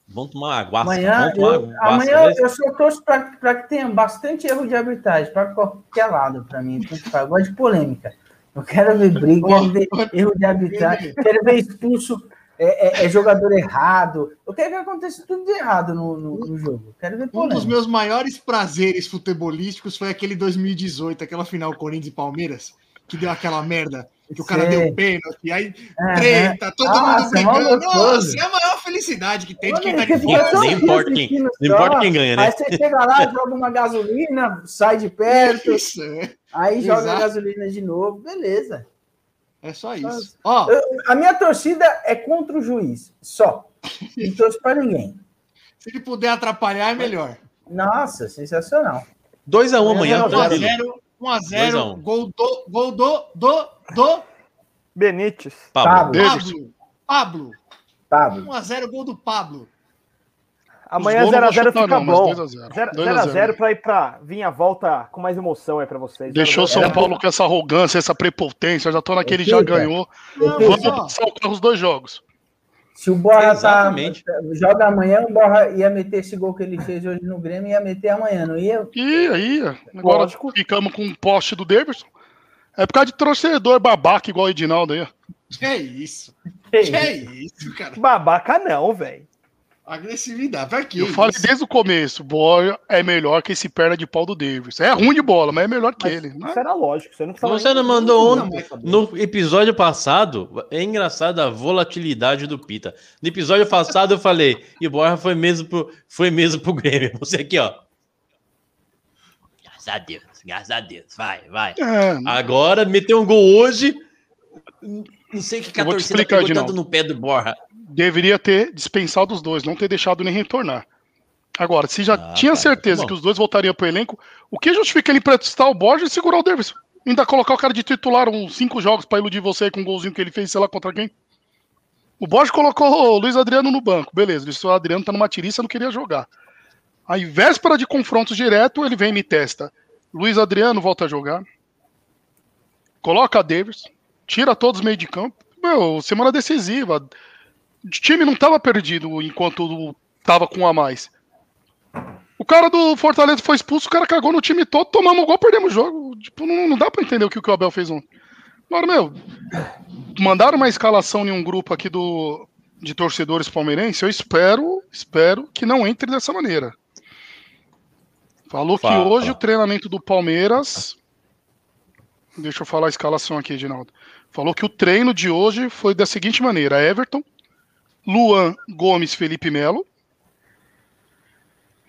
Vamos tomar água. Amanhã, tomar eu, amanhã beleza? eu só torço para que tenha bastante erro de arbitragem, para qualquer lado, para mim. Eu gosto de polêmica. Eu quero ver briga, quero ver erro de arbitragem, quero ver expulso é, é- é jogador errado. Eu quero que aconteça tudo de errado no, no- no jogo. Quero ver Um dos meus maiores prazeres futebolísticos foi aquele 2018, aquela final Corinthians e Palmeiras, que deu aquela merda, que o cara Sei. deu pênalti, aí Aham. treta, todo Nossa, mundo brigando. mó gostoso. Nossa, é a maior felicidade que tem de quem tá de fora. só importa quem- não importa quem ganha, né? Aí você chega lá, joga uma gasolina, sai de perto, Isso, é. Aí joga a Exato. gasolina de novo, beleza. É só isso. Ó, a minha torcida é contra o juiz, só. Não torço para ninguém. se ele puder atrapalhar, é melhor. Nossa, sensacional. 2 a 1 amanhã, 1 a tranquilo. 0 1 a 0 Dois a um. gol do, gol do, do, do Benítez. Pablo. Pablo. Pablo. Pablo. Pablo. 1 a 0 gol do Pablo. Amanhã gols não vou 0x0 chutar, fica não, bom. 2 a 0. 2 a 0. 0x0 pra ir pra vir a volta com mais emoção aí pra vocês. Deixou 0 a 0. São Paulo com essa arrogância, essa prepotência. Já tô naquele, já Fica. ganhou. Não, Vamos mas, ó, passar o carro os dois jogos. Se o Borra Exatamente. tá, joga amanhã, o Borra ia meter esse gol que ele fez hoje no Grêmio, ia meter amanhã, não ia? E aí, agora Lógico. ficamos com um poste do Davidson. É por causa de torcedor babaca igual o Edinaldo aí. ó. que é isso? Que é isso, cara? Babaca não, velho. Agressividade. Pra quê? Eu falei isso? desde o começo, Boya é melhor que esse perna de pau do Davidson. É ruim de bola, mas é melhor que ele. Isso era lógico. Você não, Você não mandou Não, um, mas- no episódio passado, é engraçado a volatilidade do Pita. No episódio passado eu falei, e Borja foi mesmo pro, foi mesmo pro Grêmio. Você aqui, ó. Graças a Deus, graças a Deus, vai, vai. É, Agora meteu um gol hoje. Não sei o que, que a torcida pegou tanto no pé do Borja. Deveria ter dispensado os dois, não ter deixado nem retornar. Agora, se já Ah, tinha tá, certeza bom. que os dois voltariam pro elenco, o que justifica ele emprestar o Borja e segurar o Davidson? Ainda colocar o cara de titular uns cinco jogos pra iludir você com o golzinho que ele fez, sei lá contra quem? O Borja colocou o Luiz Adriano no banco, beleza. O Luiz Adriano tá numa tiriça, não queria jogar. Aí, véspera de confrontos direto, ele vem e me testa. Luiz Adriano volta a jogar. Coloca a Davis. Tira todos meio de campo. Meu, semana decisiva. O time não tava perdido enquanto tava com um a mais. O cara do Fortaleza foi expulso, o cara cagou no time todo, tomamos um gol, perdemos o jogo. Tipo, não, não dá pra entender o que, o Abel fez ontem. Agora, meu, mandaram uma escalação em um grupo aqui do, de torcedores palmeirenses, eu espero, espero que não entre dessa maneira. Falou que Fala. hoje o treinamento do Palmeiras. Deixa eu falar a escalação aqui, Edinaldo. Falou que o treino de hoje foi da seguinte maneira: Everton, Luan Gomes, Felipe Melo,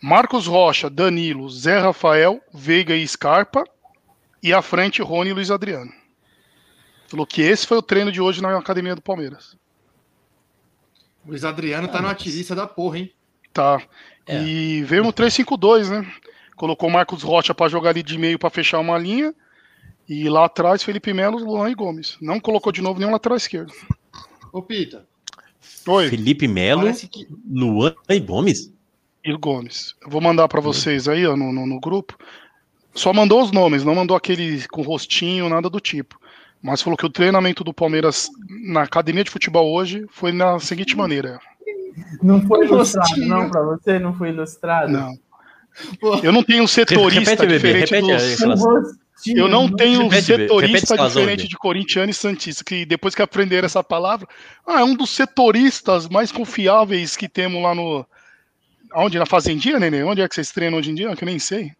Marcos Rocha, Danilo, Zé Rafael, Veiga e Scarpa, e à frente Rony e Luiz Adriano. Falou que esse foi o treino de hoje na academia do Palmeiras. Luiz Adriano tá numa tiriça da porra, hein? Tá. É. E veio no 3-5-2, né? Colocou o Marcos Rocha para jogar ali de meio para fechar uma linha. E lá atrás, Felipe Melo, Luan e Gomes. Não colocou de novo nenhum lateral esquerdo. Ô, Pita, Oi, Felipe Melo, que. Luan e Gomes. e Gomes. Eu vou mandar para vocês aí, ó, no, no, no grupo. Só mandou os nomes, não mandou aquele com rostinho, nada do tipo. Mas falou que o treinamento do Palmeiras na academia de futebol hoje foi na seguinte maneira. Não foi ilustrado, não, pra você? Não foi ilustrado? Não. Eu não tenho um setorista Repete, bebê, diferente repete dos... Eu não tenho um Repete, repete setorista escalação, diferente de corintiano e santista, que depois que aprenderam essa palavra, ah, é um dos setoristas mais confiáveis que temos lá no Onde? Na Fazendinha, Nenê? Onde é que vocês treinam hoje em dia? Que eu nem sei.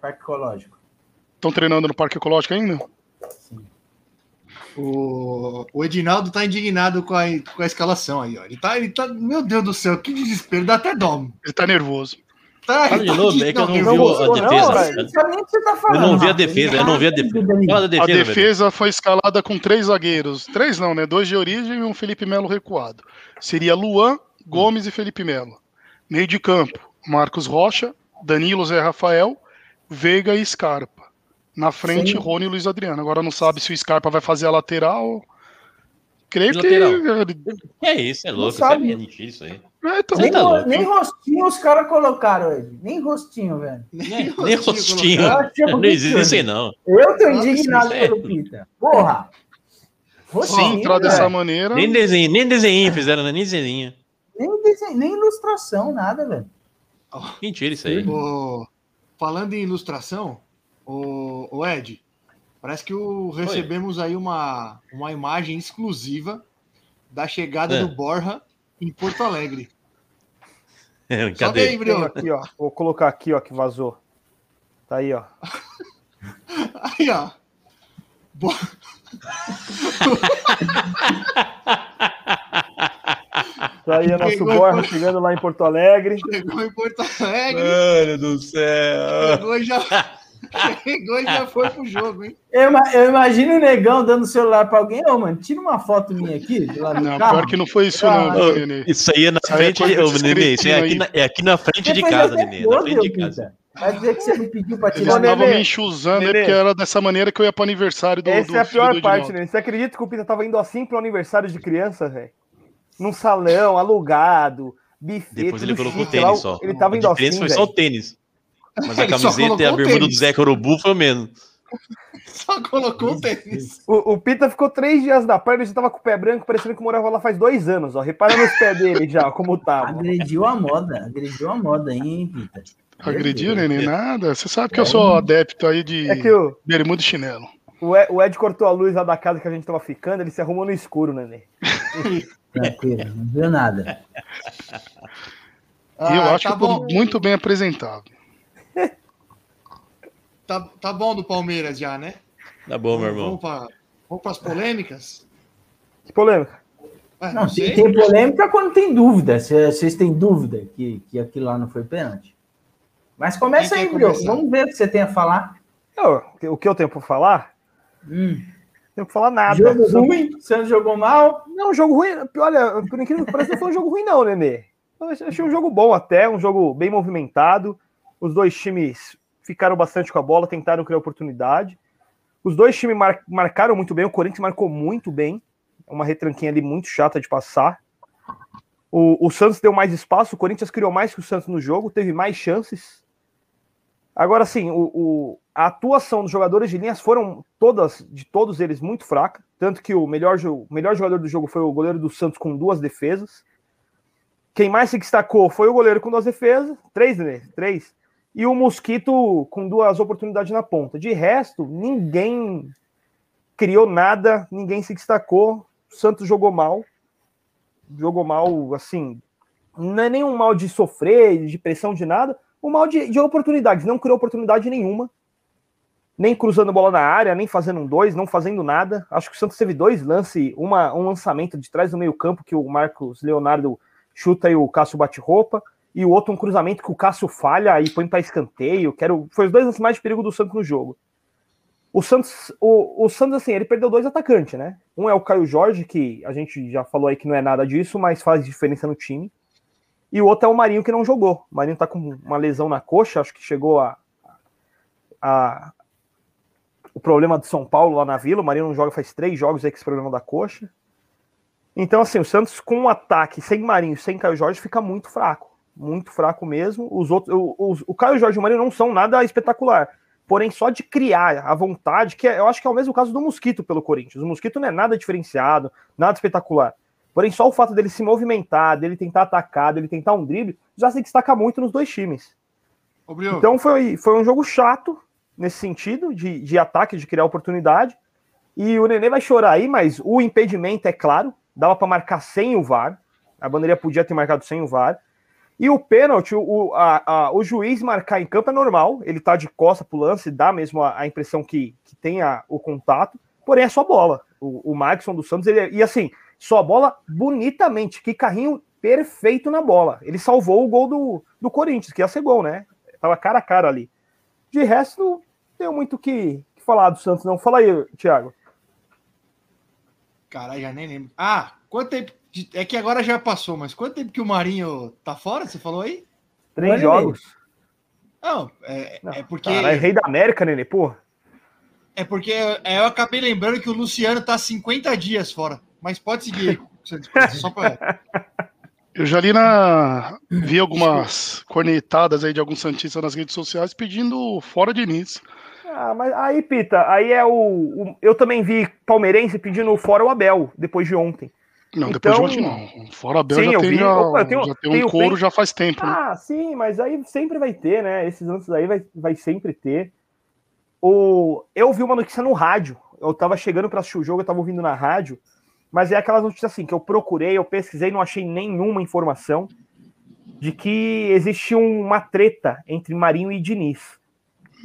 Parque Ecológico. Estão treinando no Parque Ecológico ainda? O, o Edinaldo tá indignado com a, com a escalação aí, ó. Ele tá, ele tá. Meu Deus do céu, que desespero, dá até dó. Ele tá nervoso. Tá, Fala de novo, é que eu não vi a defesa. Não que tá Eu não vi a defesa, eu não vi a defesa. Fala da A defesa, velho. defesa foi escalada com três zagueiros. Três não, né? Dois de origem e um Felipe Melo recuado. Seria Luan, Gomes e Felipe Melo. Meio de campo, Marcos Rocha, Danilo Zé Rafael, Veiga e Scarpa. Na frente, Sim. Rony e Luiz Adriano. Agora não sabe se o Scarpa vai fazer a lateral. Creio que. Lateral. É isso, é louco. Sabe. é mentira isso aí. É, então, Nem, tá nem rostinho os caras colocaram hoje. Nem rostinho, velho. Nem, nem rostinho. Eu achei Não existe isso aí, não. Eu tô indignado pelo Pita. Porra! se Rostinho, entrar dessa maneira. Nem desenho, nem desenho fizeram, né? nem desenho. Nem, desenho, nem ilustração, nada, velho. Mentira isso aí. O- falando em ilustração, o, o Ed, parece que o, recebemos aí uma, uma imagem exclusiva da chegada É. do Borja em Porto Alegre. É, aí, Cadê? Brioco. Tenho aqui, ó. Vou colocar aqui, ó, que vazou. Tá aí, ó. Aí, ó. Bo- Tá aí o nosso Pegou- Borja chegando lá em Porto Alegre. Chegou em Porto Alegre, Mano do céu. chegou e já, chegou e já foi pro jogo, hein? Eu, eu imagino o negão dando o celular pra alguém. Ô, mano, tira uma foto minha aqui. lá do Não, carro. pior que não foi isso, Ah, não, Nenê. Isso aí é na Isso é frente, ô, desse Nenê. Isso é aqui, na, é aqui na frente de casa, Nenê. Na frente de casa. Pita. Vai dizer que você não pediu pra Eles tirar Ô, estavam me enxuzando, é Nenê. porque era dessa maneira que eu ia pro aniversário do. Essa do é a pior parte, né? Você acredita que o Pita tava indo assim pro aniversário de criança, velho? Num salão, alugado, buffet, Depois ele colocou chique, tênis lá, só. Ele tava O indo assim, foi só o tênis. Mas a camiseta e a bermuda tênis. do Zé Corubu foi o menos. Só colocou o tênis. O, o Pita ficou três dias da praia, ele já tava com o pé branco, parecendo que morava lá faz dois anos, ó. Repara nos pés dele já, como tava. Agrediu a moda. Agrediu a moda, hein, Pita? Agrediu, Nenê? Nada. Você sabe que eu sou adepto aí de É que o, bermuda e chinelo. o Ed, o Ed cortou a luz lá da casa que a gente tava ficando, ele se arrumou no escuro, né? Tranquilo, não viu nada. E eu Ah, acho tá que eu muito bem apresentado. Tá, tá bom do Palmeiras já, né? Tá bom, meu irmão. Vamos para vamos as polêmicas? Que polêmica. Ué, Não, sei. tem, tem polêmica quando tem dúvida. Se vocês têm dúvida que, que aquilo lá não foi pênalti. Mas começa aí, Brio. Vamos ver o que você tem a falar. Eu- o que eu tenho pra falar? Hum. Não tenho pra falar nada. Jogo Só- ruim, o Santos jogou mal. Não, jogo ruim. Olha, por incrível que pareça, não foi um jogo ruim, não, Nenê. Eu achei um jogo bom até, um jogo bem movimentado. Os dois times ficaram bastante com a bola, tentaram criar oportunidade. Os dois times mar- marcaram muito bem, o Corinthians marcou muito bem. É Uma retranquinha ali muito chata de passar. O, o Santos deu mais espaço, o Corinthians criou mais que o Santos no jogo, teve mais chances. Agora, sim, o, o- a atuação dos jogadores de linhas foram todas, de todos eles, muito fraca. Tanto que o melhor, o melhor jogador do jogo foi o goleiro do Santos com duas defesas. Quem mais se destacou foi o goleiro com duas defesas, três, né? Três. E o Mosquito com duas oportunidades na ponta. De resto, ninguém criou nada, ninguém se destacou. O Santos jogou mal. Jogou mal, assim. Não é nenhum mal de sofrer, de pressão, de nada. O mal de, de oportunidades. Não criou oportunidade nenhuma. Nem cruzando bola na área, nem fazendo um dois, não fazendo nada. Acho que o Santos teve dois lances, um lançamento de trás do meio-campo que o Marcos Leonardo chuta e o Cássio bate roupa, e o outro um cruzamento que o Cássio falha e põe para escanteio. Quero, foi os dois lances mais de perigo do Santos no jogo. O Santos, o, o Santos, assim, ele perdeu dois atacantes, né? Um é o Caio Jorge, que a gente já falou aí que não é nada disso, mas faz diferença no time. E o outro é o Marinho, que não jogou. O Marinho tá com uma lesão na coxa, acho que chegou a, a o problema do São Paulo lá na Vila. O Marinho não joga faz três jogos aí com esse problema da coxa. Então, assim, o Santos com um ataque sem Marinho, sem Caio Jorge, fica muito fraco. Muito fraco mesmo. Os outros, o, o, o Caio Jorge e o Marinho não são nada espetacular. Porém, só de criar a vontade, que é- eu acho que é o mesmo caso do Mosquito pelo Corinthians. O Mosquito não é nada diferenciado, nada espetacular. Porém, só o fato dele se movimentar, dele tentar atacar, dele tentar um drible, já se destaca muito nos dois times. Ô, Então foi, foi um jogo chato nesse sentido, de, de ataque, de criar oportunidade. E o Nenê vai chorar aí, mas o impedimento é claro, dava para marcar sem o VAR. A bandeirinha podia ter marcado sem o VAR. E o pênalti, o, a- a- o juiz marcar em campo é normal, ele tá de costa pro lance, dá mesmo a, a impressão que, que tem a- o contato, porém é só bola. O, o Maxson do Santos, ele, e assim, só bola bonitamente, que carrinho perfeito na bola. Ele salvou o gol do, do Corinthians, que ia ser gol, né? Tava cara a cara ali. De resto, não tenho muito o que, que falar do Santos, não. Fala aí, Thiago. Caralho, já nem lembro. Ah, quanto tempo. É que agora já passou, mas quanto tempo que o Marinho tá fora? Você falou aí? Três jogos. Não, é, Não, é porque. Cara, é rei da América, Nenê, pô. É porque é, eu acabei lembrando que o Luciano tá 50 dias fora. Mas pode seguir. Só pra... Eu já li na. Vi algumas cornetadas aí de alguns Santistas nas redes sociais pedindo fora de início. Ah, mas aí, Pita, aí é o, o- Eu também vi palmeirense pedindo fora o Abel, depois de ontem. Não, depois Então- de não. Fora Sim, já tem, vi. já, Opa, tenho- já tem um couro já faz tempo. né? Ah, sim, mas aí sempre vai ter, né? Esses lances aí vai, vai sempre ter. O, eu vi uma notícia no rádio. Eu tava chegando para assistir o jogo, eu tava ouvindo na rádio. Mas é aquelas notícias assim que eu procurei, eu pesquisei, não achei nenhuma informação de que existe uma treta entre Marinho e Diniz.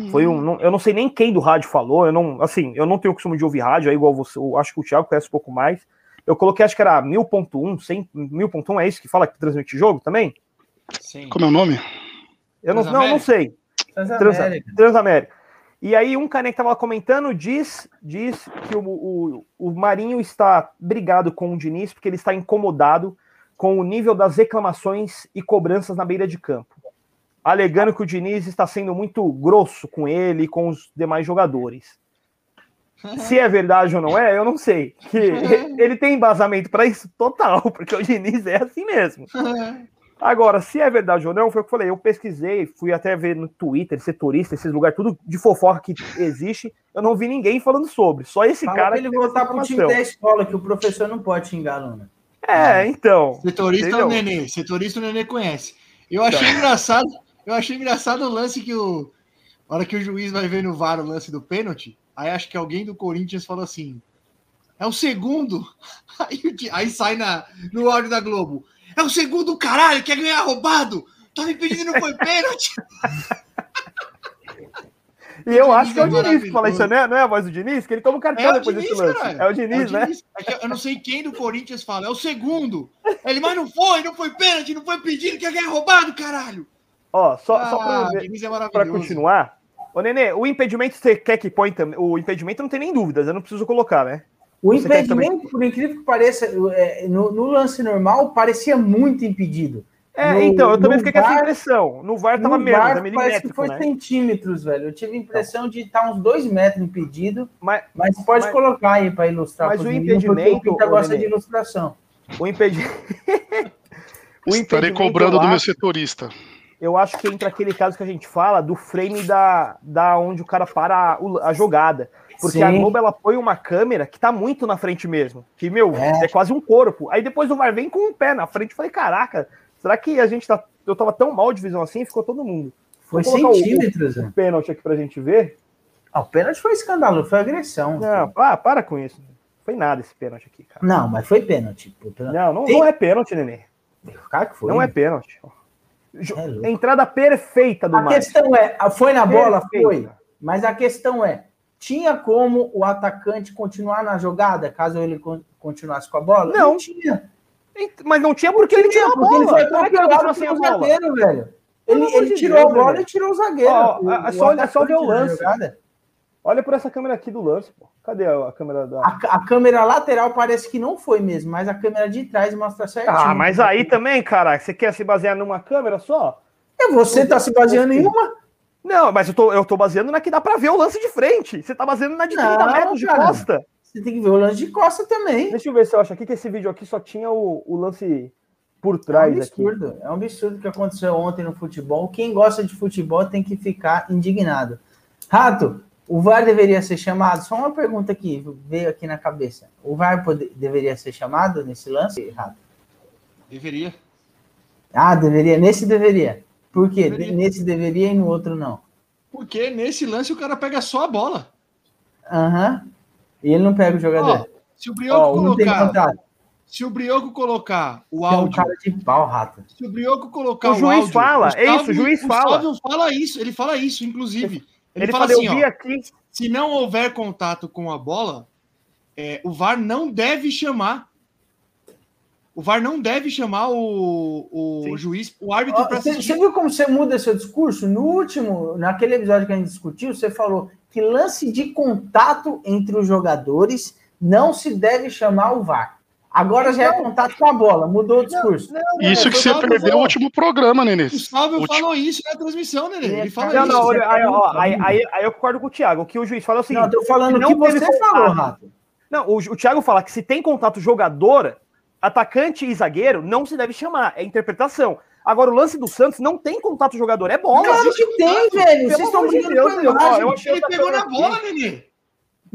Foi um, eu não sei nem quem do rádio falou, eu não, assim, eu não tenho o costume de ouvir rádio, é igual você, eu acho que o Thiago conhece um pouco mais. Eu coloquei, acho que era 1000.1, 100, 1000.1 é isso que fala que transmite jogo também? Sim. Como é o nome? Eu não, não, não sei. Transa- Transamérica. Transamérica. E aí um cara que tava comentando diz, diz que o, o, o Marinho está brigado com o Diniz porque ele está incomodado com o nível das reclamações e cobranças na beira de campo, alegando que o Diniz está sendo muito grosso com ele e com os demais jogadores. Se é verdade ou não é, eu não sei. Que ele tem embasamento para isso total, porque o Diniz é assim mesmo. Agora, se é verdade ou não, foi o que eu falei. Eu pesquisei, fui até ver no Twitter, setorista, esses lugares, tudo de fofoca que existe. Eu não vi ninguém falando sobre. Só esse Fala cara pra ele voltar pro time da escola, que o professor não pode xingar aluno. É, então. Setorista é Entendeu? o Nenê. Setorista o Nenê conhece. Eu achei engraçado. Eu achei engraçado o lance que o. A hora que o juiz vai ver no VAR o lance do pênalti, aí acho que alguém do Corinthians falou assim: é o segundo. Aí, o aí sai na, no áudio da Globo. É o segundo, caralho, quer ganhar roubado? Tá me pedindo não foi pênalti? E eu acho que é o Diniz é que fala isso, né? Não é a voz do Diniz? Que ele toma um cartão É o depois Diniz, desse lance. caralho. É o Diniz, né? Diniz. É que eu não sei quem do Corinthians fala, é o segundo. Ele, mas não foi, não foi pênalti, não foi pedido, quer ganhar roubado, caralho. Ó, só, só Ah, pra, o Diniz é pra continuar. Ô, Nenê, o impedimento você quer que põe também? O impedimento não tem nem dúvidas, eu não preciso colocar, né? O Você impedimento, por incrível que pareça, é, no, no lance normal, parecia muito impedido. É, No- então, eu também fiquei com essa VAR impressão. No VAR tava no menos, VAR é parece que milimétrico, foi né? centímetros, velho. Eu tive a impressão de estar uns dois metros impedido, Mas, mas pode Mas- colocar aí para ilustrar. mas o impedimento, O Pita ô, gosta Nenê, de ilustração. O, impedi... o Estarei impedimento, cobrando do meu acho, setorista. Eu acho que entra aquele caso que a gente fala do frame da, da onde o cara para a, o- a jogada. Porque a Sim. Globo ela põe uma câmera que tá muito na frente mesmo. Que, meu, é, É. quase um corpo. Aí depois o VAR vem com um pé na frente. Eu falei, caraca, será que a gente tá. Eu tava tão mal de visão assim e ficou todo mundo. Foi o- centímetros. O né? pênalti aqui pra gente ver. Ah, o pênalti foi escandaloso, foi agressão. Não, ah, para com isso. Foi nada esse pênalti aqui, cara. Não, mas foi. Pênalti. Não, não, Tem- não é pênalti, Nenê. Cara que foi. Não é pênalti. É. Entrada perfeita do A Márcio. questão é, a- foi na bola? Perfeita. Foi. Mas a questão é, tinha como o atacante continuar na jogada, caso ele con- continuasse com a bola? Não. tinha. Mas não tinha porque ele tirou a porque ele bola. foi Como é que ele atropelado continua sem a bola? zagueiro, velho. Ele, ele tirou Deus, a bola velho. e tirou o zagueiro. Ó, O- é o só- é só ver o lance. jogada. Olha por essa câmera aqui do lance, pô. Cadê a, a câmera da. A, a câmera lateral parece que não foi mesmo, mas a câmera de trás mostra certinho. Ah, mas aí também, cara, você quer se basear numa câmera só? É você tá se baseando em uma? Não, mas eu tô, eu tô baseando na que dá pra ver o lance de frente. Você tá baseando na de 30 Não, metros de cara. costa. Você tem que ver o lance de costa também. Deixa eu ver se eu acho aqui que esse vídeo aqui só tinha o, o lance por É um trás aqui. absurdo. É um absurdo que aconteceu ontem no futebol. Quem gosta de futebol tem que ficar indignado. Rato, o VAR deveria ser chamado? Só uma pergunta aqui, veio aqui na cabeça. O VAR pode- deveria ser chamado nesse lance, Rato? Deveria. Ah, deveria. Nesse deveria. Por quê? Deveria. Nesse deveria e no outro não. Porque nesse lance o cara pega só a bola. Aham. E ele não pega o jogador. Ó, se o Brioco tem colocar. Se o Brioco colocar o É um áudio, cara de pau, rato. se o Brioco colocar O o, juiz áudio, fala, é isso, o juiz fala. Sávio fala isso, ele fala isso, inclusive. Ele, Ele, fala falou, assim, ó, aqui. se não houver contato com a bola, é, o VAR não deve chamar. O VAR não deve chamar o, o juiz, o árbitro para assistir. você viu como você muda seu discurso? No último, naquele episódio que a gente discutiu, você falou que lance de contato entre os jogadores não se deve chamar o VAR. Agora já é contato com a bola, mudou o discurso. Isso que você perdeu falando. o último programa, Nenê. O Sálvio Último. falou isso na transmissão, né? Ele fala Não, isso. não, olha, aí, ó, aí, aí, aí eu concordo com o Thiago. O que o juiz fala é o seguinte: Não, eu tô falando o não que você contato. falou, Rato. Não, o, o Thiago fala que se tem contato jogador, atacante e zagueiro, não se deve chamar. É interpretação. Agora, o lance do Santos não tem contato jogador, é bola. Claro que tem, velho. Vocês estão Deus, com a imagem. Ele pegou na bola, Nenê.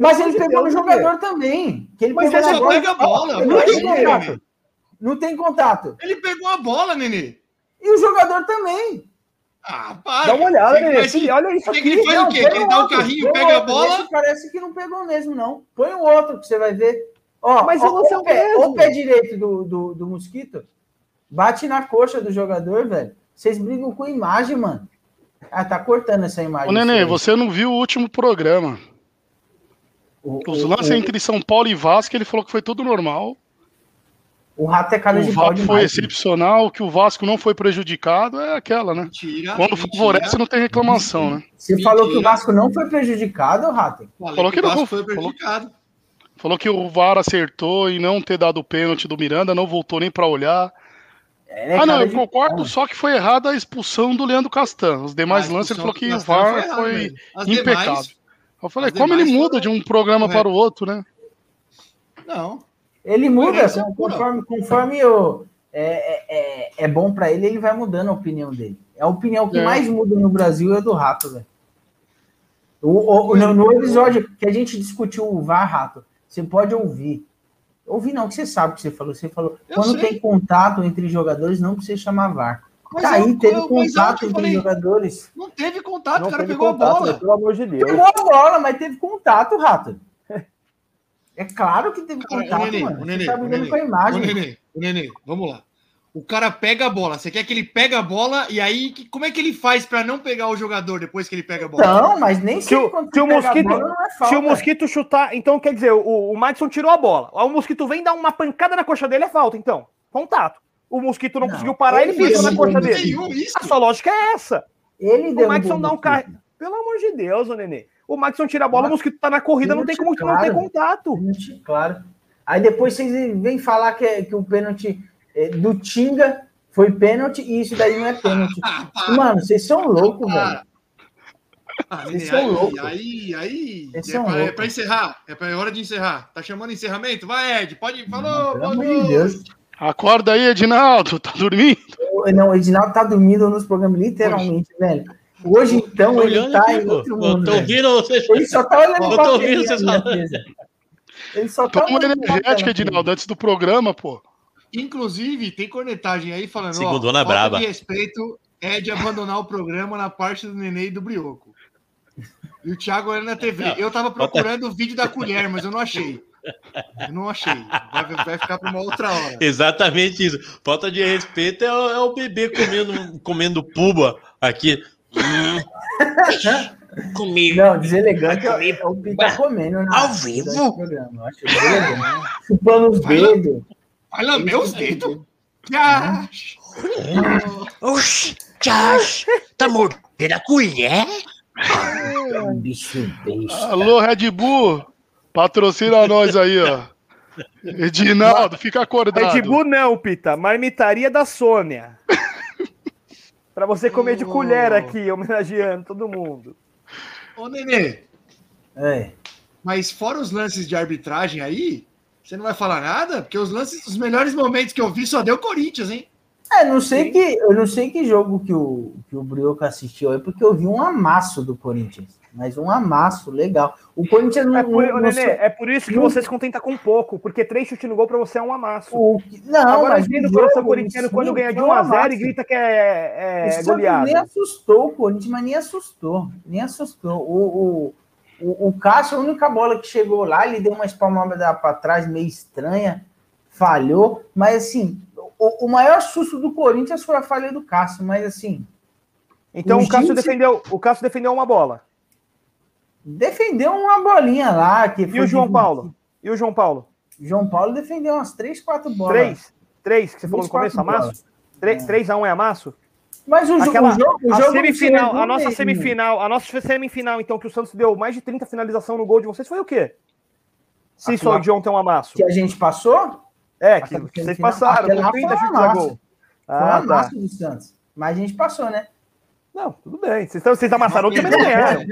Mas ele pegou no Deus, jogador também. Que ele Mas pegou ele só pega a bola, Não mas tem ele- contato. Não tem contato. Ele pegou a bola, Nenê. E o jogador também. Ah, para. Dá uma olhada, Nenê. Olha isso que aqui. ele faz Não, o quê? ele dá o outro, carrinho, pega a bola. Esse parece que não pegou mesmo, não. Põe o outro que você vai ver. Ó, Mas ó, o é pé, mesmo. o pé direito do, do, do mosquito bate na coxa do jogador, velho. Vocês brigam com imagem, mano. Ah, tá cortando essa imagem. Ô, Nenê, você não viu o último programa. O, Os lances o- entre São Paulo e Vasco, ele falou que foi tudo normal. O rato é cara de pau Vasco foi demais. excepcional, que o Vasco não foi prejudicado, é aquela, né? Mentira. Quando mentira. favorece, não tem reclamação, né? Você Mentira. falou que o Vasco não foi prejudicado, Rato? Falou que o Vasco não, foi falou- prejudicado. Falou que o VAR acertou em não ter dado o pênalti do Miranda, não voltou nem pra olhar. É, ah, não, eu concordo, só que foi errada a expulsão do Leandro Castan. Os demais A lances ele falou que o VAR foi mesmo. As impecável. demais- Eu falei, as como ele muda foram de um programa corretas. para o outro, né? Não. Ele muda, pura. conforme, conforme o, é, é, é, é bom pra ele, ele vai mudando a opinião dele. É a opinião que É. mais muda no Brasil é do Rato, velho. O, o- no, no episódio que a gente discutiu o VAR, Rato, você pode ouvir. Ouvir não, que você sabe o que você falou. Você falou, Eu quando sei. tem contato entre jogadores, não precisa chamar VAR. Mas tá aí, eu- teve eu- é o contato eu entre falei. jogadores. Não teve contato, Não o cara pegou contato, a bola. né? pelo amor de Deus. Pegou a bola, mas teve contato, Rato. É claro que teve Cara, contato, o Nenê, mano. o Você Nenê, tá o Nenê, com a o imagem. Nenê, o Nenê, vamos lá. O cara pega a bola. Você quer que ele pegue a bola e aí que- como é que ele faz pra não pegar o jogador depois que ele pega a bola? Não, mas nem Se o- se o você pega a mosquito- bola, não é Se o mosquito chutar, então quer dizer, o, o Madison tirou a bola. O mosquito vem dar uma pancada na coxa dele, é falta, então. Contato. O mosquito não, Não, conseguiu parar, ele ele pisou na coxa dele. Nenhum. A sua lógica é essa. Ele O Madison dá um carro. Pelo amor de Deus, ô Nenê. O Madison tira a bola, o mosquito tá na corrida, não tem como não ter Claro. contato. Pênalti, Claro. Aí depois vocês vêm falar que, é- que o pênalti é, do Tinga foi pênalti e isso daí não é pênalti. Mano, vocês são loucos, velho. Ah, Vocês são aí, loucos. aí, aí, é são pra, é pra encerrar, é pra é hora de encerrar. Tá chamando encerramento? Vai, Ed, pode, falou, Pelo amor de. Deus. Acorda aí, Edinaldo, tá dormindo? Não, o Edinaldo tá dormindo nos programas, literalmente, velho. Hoje, então, Tô ele tá aqui, em outro Eu mundo. tô velho. ouvindo vocês. Ele só tá olhando Eu pra tô ouvindo vocês falando. Ele só tá Toma energética. Edinaldo, antes do programa, pô. Inclusive, tem cornetagem aí falando, Segundo ó, Dona Braba. de respeito é de abandonar o programa na parte do Nenê e do Brioco. E o Thiago olhando na TV. Eu tava procurando o vídeo da colher, mas eu não achei. Eu não achei. Vai, vai ficar para uma outra hora. Exatamente isso. Falta de respeito é o, é o bebê comendo, comendo puba aqui. Comigo. Não, deselegante é, é o Pita comendo na, Ao vivo? acho deselegante. Chupando os dedos. Vai lamber os dedos. Ah, Oxi, Josh, tá mordendo a colher? Bicho besta. Alô, Red Bull, patrocina nós aí, ó. Edinaldo, fica acordado. Red Bull não, Pita. Marmitaria da Sônia. pra você comer de Oh. colher aqui, homenageando todo mundo. Ô, Nenê, É. mas fora os lances de arbitragem aí, você não vai falar nada? Porque os lances, os melhores momentos que eu vi só deu Corinthians, hein? É, não sei que, eu não sei que jogo que o, que o Brioco assistiu aí, porque eu vi um amasso do Corinthians. Mas um amasso legal. O Corinthians não. É por, não, Nenê, é por isso que não- você se contenta com pouco, porque três chutes no gol pra você é um amasso. o não, Agora mas entendo o o coração corintiano quando ganha de foi 1 um a 0 e grita que é, é goleada. Nem assustou o Corinthians, mas nem assustou. Nem assustou. O, o, o, o Cássio, a única bola que chegou lá, ele deu uma espalmada para trás meio estranha. falhou, mas assim, o, o maior susto do Corinthians foi a falha do Cássio, mas assim, Então O o Cássio Gil- defendeu, o Cássio defendeu uma bola. Defendeu uma bolinha lá. Que E o João de- Paulo? E o João Paulo? João Paulo defendeu umas três, quatro bolas. Três? Três, que você falou no começo, Amasso? Três, três a um é Amasso? Mas o, Aquela, o jogo, o a jogo semifinal, não se a nossa resume- semifinal, a nossa semifinal, então, que o Santos deu mais de 30 finalização no gol de vocês, foi o quê? Se só de ontem é um amasso. que a gente passou, É, que aquela vocês semifinal, passaram, aquela com 30 foi um chutes a amasso. gol. foi Ah, uma tá. massa do Santos. Mas a gente passou, né? Não, tudo bem. Vocês, vocês amassaram, também não ganharam.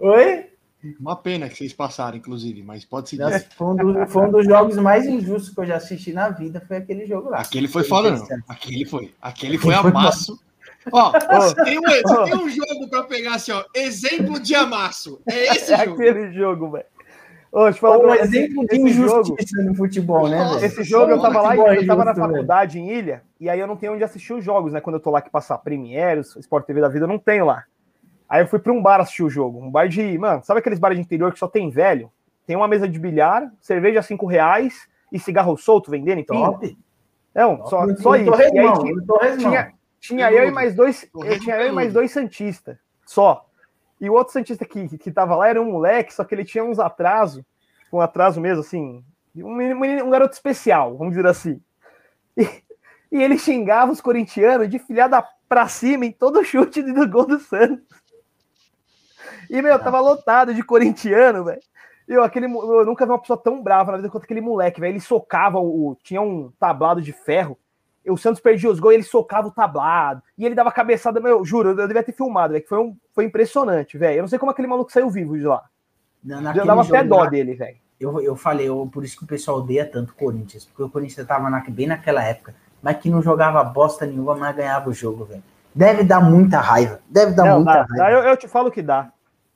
Oi? Uma pena que vocês passaram, inclusive, mas pode se Nossa, dizer. foi, um do- foi um dos jogos mais injustos que eu já assisti na vida, foi aquele jogo lá. Aquele foi foda, não. Aquele foi. Aquele foi amasso. Ó, tem, um, tem um jogo pra pegar assim, ó, exemplo de amasso. É esse É jogo. aquele jogo, velho. Ô, falar Foi um exemplo de esse jogo, injustiça no futebol, né, Nossa, esse jogo eu tava lá, eu tava na velho. faculdade em Ilha, e aí eu não tenho onde assistir os jogos, né? Quando eu tô lá que passar Premiere, Sport TV da vida, eu não tenho lá. Aí eu fui pra um bar assistir o jogo. Um bar de. Mano, sabe aqueles bares de interior que só tem velho? Tem uma mesa de bilhar, cerveja a 5 reais e cigarro solto vendendo pinga. Top. Não, só, só isso. E aí tinha, tinha, tinha eu e mais dois. Eu tinha eu e mais dois Santistas. Só. E o outro Santista que, que tava lá era um moleque, só que ele tinha uns atrasos, um atraso mesmo, assim. Um, menino- um garoto especial, vamos dizer assim. E, e ele xingava os corintianos de filhada pra cima em todo chute do gol do Santos. E, meu, tava lotado de corintiano, velho. Eu, aquele, eu nunca vi uma pessoa tão brava na vida quanto aquele moleque, velho. Ele socava o. Tinha um tablado de ferro. E o Santos perdia os gols e ele socava o tablado. E ele dava cabeçada, meu, juro, eu devia ter filmado, velho. que Foi, um, foi impressionante, velho. Eu não sei como aquele maluco saiu vivo de lá. Na- naquele dava até dó lá, dele, velho. Eu, eu falei, eu- por isso que o pessoal odeia tanto o Corinthians, porque o Corinthians tava na- bem naquela época, mas que não jogava bosta nenhuma, mas ganhava o jogo, velho. Deve dar muita raiva, deve dar Não, muita dá, raiva. dá, eu, eu te falo que dá.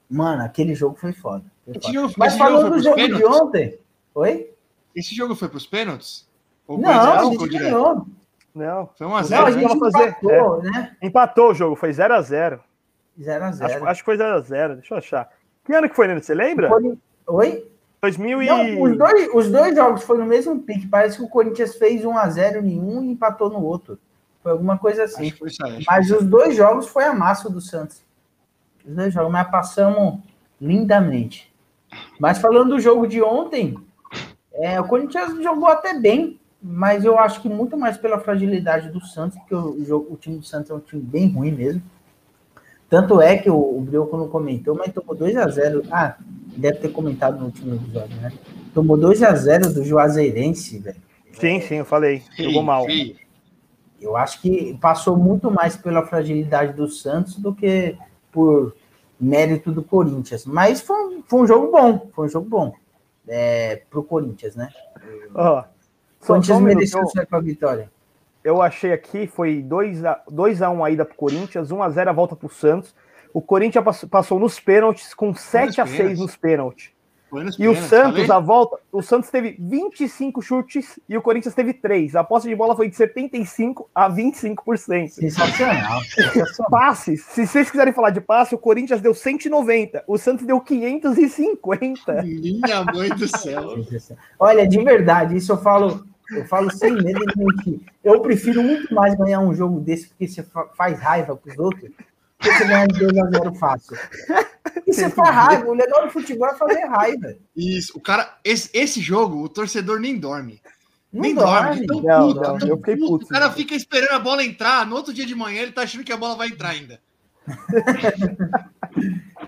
Mano, aquele jogo foi foda. foi foda. jogo, Mas falando foi do jogo de pênaltis? ontem, oi? Esse jogo foi pros pênaltis? Ou Não, foi a gente ganhou. Não. Foi 1 a Não, 0 Não, a né? gente empatou, né? Empatou o jogo, foi 0x0. 0 a 0 Acho, acho que foi 0x0, deixa eu achar. Que ano que foi, Neno? Você lembra? Oi? 2000 e... Não, os, dois, os dois jogos foram no mesmo pique. Parece que o Corinthians fez 1x0 em um e empatou no outro. Foi alguma coisa assim. Acho que foi isso aí. Mas os dois jogos foi a massa do Santos. Os dois jogos, mas passamos lindamente. Mas falando do jogo de ontem, é, o Corinthians jogou até bem, mas eu acho que muito mais pela fragilidade do Santos, porque o, jogo, o time do Santos é um time bem ruim mesmo. Tanto é que o, o Brioco não comentou, mas tomou 2 a 0 Ah, deve ter comentado no último episódio, né? Tomou 2 a 0 do Juazeirense, velho. Sim, sim, eu falei. Jogou mal. feio. Eu acho que passou muito mais pela fragilidade do Santos do que por mérito do Corinthians. Mas foi, um- foi um jogo bom, foi um jogo bom é, pro Corinthians, né? Ó, O Corinthians um minuto, mereceu eu, sair com a vitória. eu achei aqui, foi 2x1 a ida pro Corinthians, 1x0 a volta pro Santos. O Corinthians pass- passou nos pênaltis com 7x6 pênaltis. nos pênaltis. E o Santos, falei? a volta, o Santos teve 25 chutes e o Corinthians teve 3. A posse de bola foi de 75 a 25%. Sensacional. sensacional. Passes, se vocês quiserem falar de passe, o Corinthians deu 190, o Santos deu 550. Minha mãe do céu. Olha, de verdade, isso eu falo, eu falo sem medo de mentir. Eu prefiro muito mais ganhar um jogo desse porque você fa- faz raiva pros outros, que você ganhar de 2 a 0 fácil. E você faz raiva, o legal do futebol é fazer raiva. Isso, o cara, esse, esse jogo, o torcedor nem dorme. Não nem dorme. dorme. tão Não, puto, não, tão eu fiquei puto. O cara fica esperando a bola entrar, no outro dia de manhã ele tá achando que a bola vai entrar ainda.